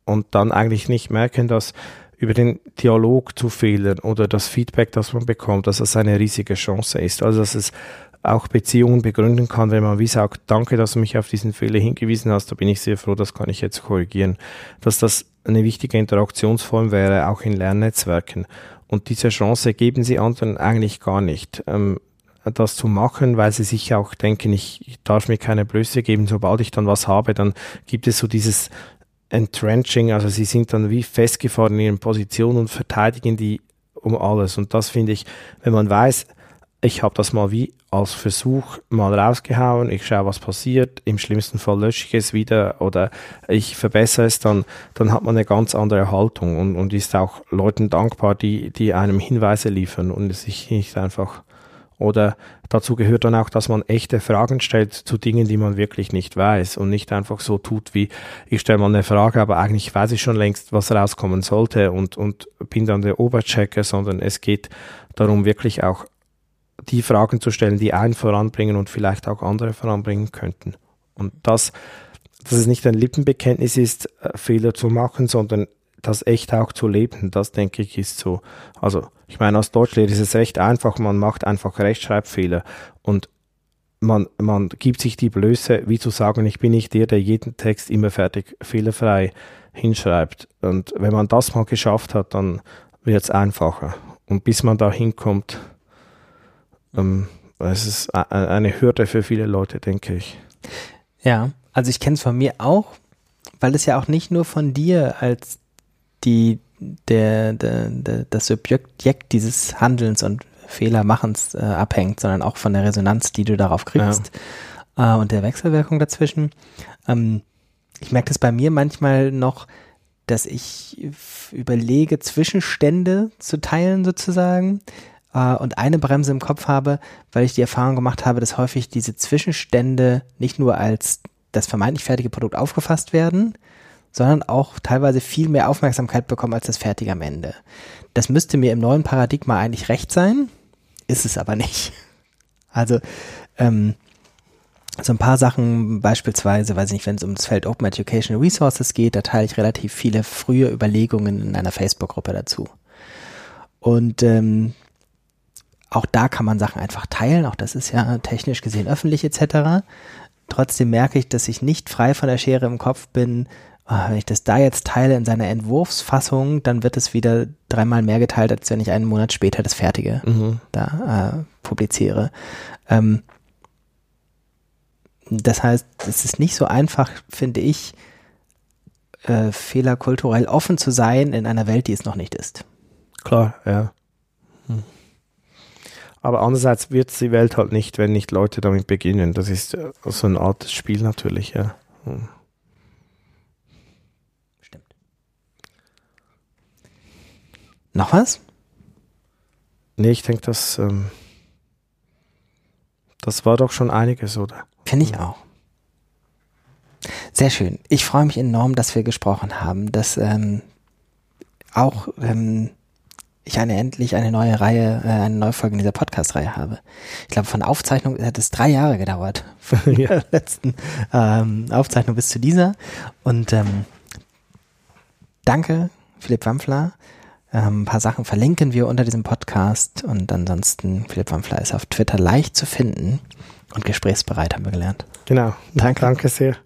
und dann eigentlich nicht merken, dass über den Dialog zu fehlen oder das Feedback, das man bekommt, dass es eine riesige Chance ist. Also dass es auch Beziehungen begründen kann, wenn man wie sagt, danke, dass du mich auf diesen Fehler hingewiesen hast, da bin ich sehr froh, das kann ich jetzt korrigieren. Dass das eine wichtige Interaktionsform wäre, auch in Lernnetzwerken. Und diese Chance geben sie anderen eigentlich gar nicht. Ähm, das zu machen, weil sie sich auch denken, ich, ich darf mir keine Blöße geben, sobald ich dann was habe, dann gibt es so dieses Entrenching, also sie sind dann wie festgefahren in ihren Positionen und verteidigen die um alles. Und das finde ich, wenn man weiß, ich habe das mal wie als Versuch mal rausgehauen, ich schaue, was passiert, im schlimmsten Fall lösche ich es wieder oder ich verbessere es, dann, dann hat man eine ganz andere Haltung und, und ist auch Leuten dankbar, die, die einem Hinweise liefern und sich nicht einfach. Oder dazu gehört dann auch, dass man echte Fragen stellt zu Dingen, die man wirklich nicht weiß und nicht einfach so tut wie, ich stelle mal eine Frage, aber eigentlich weiß ich schon längst, was rauskommen sollte und, und bin dann der Oberchecker, sondern es geht darum, wirklich auch die Fragen zu stellen, die einen voranbringen und vielleicht auch andere voranbringen könnten. Und das, dass es nicht ein Lippenbekenntnis ist, äh, Fehler zu machen, sondern das echt auch zu leben, das denke ich ist so. Also, ich meine, als Deutschlehrer ist es recht einfach, man macht einfach Rechtschreibfehler und man, man gibt sich die Blöße, wie zu sagen, ich bin nicht der, der jeden Text immer fertig fehlerfrei hinschreibt. Und wenn man das mal geschafft hat, dann wird es einfacher. Und bis man da hinkommt, ähm, es ist eine Hürde für viele Leute, denke ich. Ja, also ich kenne es von mir auch, weil es ja auch nicht nur von dir als die, der, der, der, das Subjekt dieses Handelns und Fehlermachens äh, abhängt, sondern auch von der Resonanz, die du darauf kriegst ja. äh, und der Wechselwirkung dazwischen. Ähm, ich merke das bei mir manchmal noch, dass ich überlege, Zwischenstände zu teilen sozusagen äh, und eine Bremse im Kopf habe, weil ich die Erfahrung gemacht habe, dass häufig diese Zwischenstände nicht nur als das vermeintlich fertige Produkt aufgefasst werden, sondern auch teilweise viel mehr Aufmerksamkeit bekommen als das Fertige am Ende. Das müsste mir im neuen Paradigma eigentlich recht sein, ist es aber nicht. Also ähm, so ein paar Sachen, beispielsweise, weiß ich nicht, wenn es um das Feld Open Education Resources geht, da teile ich relativ viele frühe Überlegungen in einer Facebook-Gruppe dazu. Und ähm, auch da kann man Sachen einfach teilen, auch das ist ja technisch gesehen öffentlich etc. Trotzdem merke ich, dass ich nicht frei von der Schere im Kopf bin, oh, wenn ich das da jetzt teile in seiner Entwurfsfassung, dann wird es wieder dreimal mehr geteilt, als wenn ich einen Monat später das Fertige mhm. da äh, publiziere. Ähm, das heißt, es ist nicht so einfach, finde ich, äh, fehlerkulturell offen zu sein in einer Welt, die es noch nicht ist. Klar, ja. Aber andererseits wird die Welt halt nicht, wenn nicht Leute damit beginnen. Das ist äh, so eine Art Spiel natürlich, ja. Hm. Stimmt. Noch was? Nee, ich denke, das, ähm, das war doch schon einiges, oder? Finde ich auch. Sehr schön. Ich freue mich enorm, dass wir gesprochen haben, dass ähm, auch ähm, ich eine endlich eine neue Reihe, äh, eine neue Folge in dieser Podcast-Reihe habe. Ich glaube, von Aufzeichnung hat es drei Jahre gedauert. Von ja. der letzten ähm, Aufzeichnung bis zu dieser. Und ähm, danke, Philipp Wampfler. Ähm, ein paar Sachen verlinken wir unter diesem Podcast und ansonsten, Philipp Wampfler ist auf Twitter leicht zu finden und gesprächsbereit, haben wir gelernt. Genau. Danke. Danke sehr.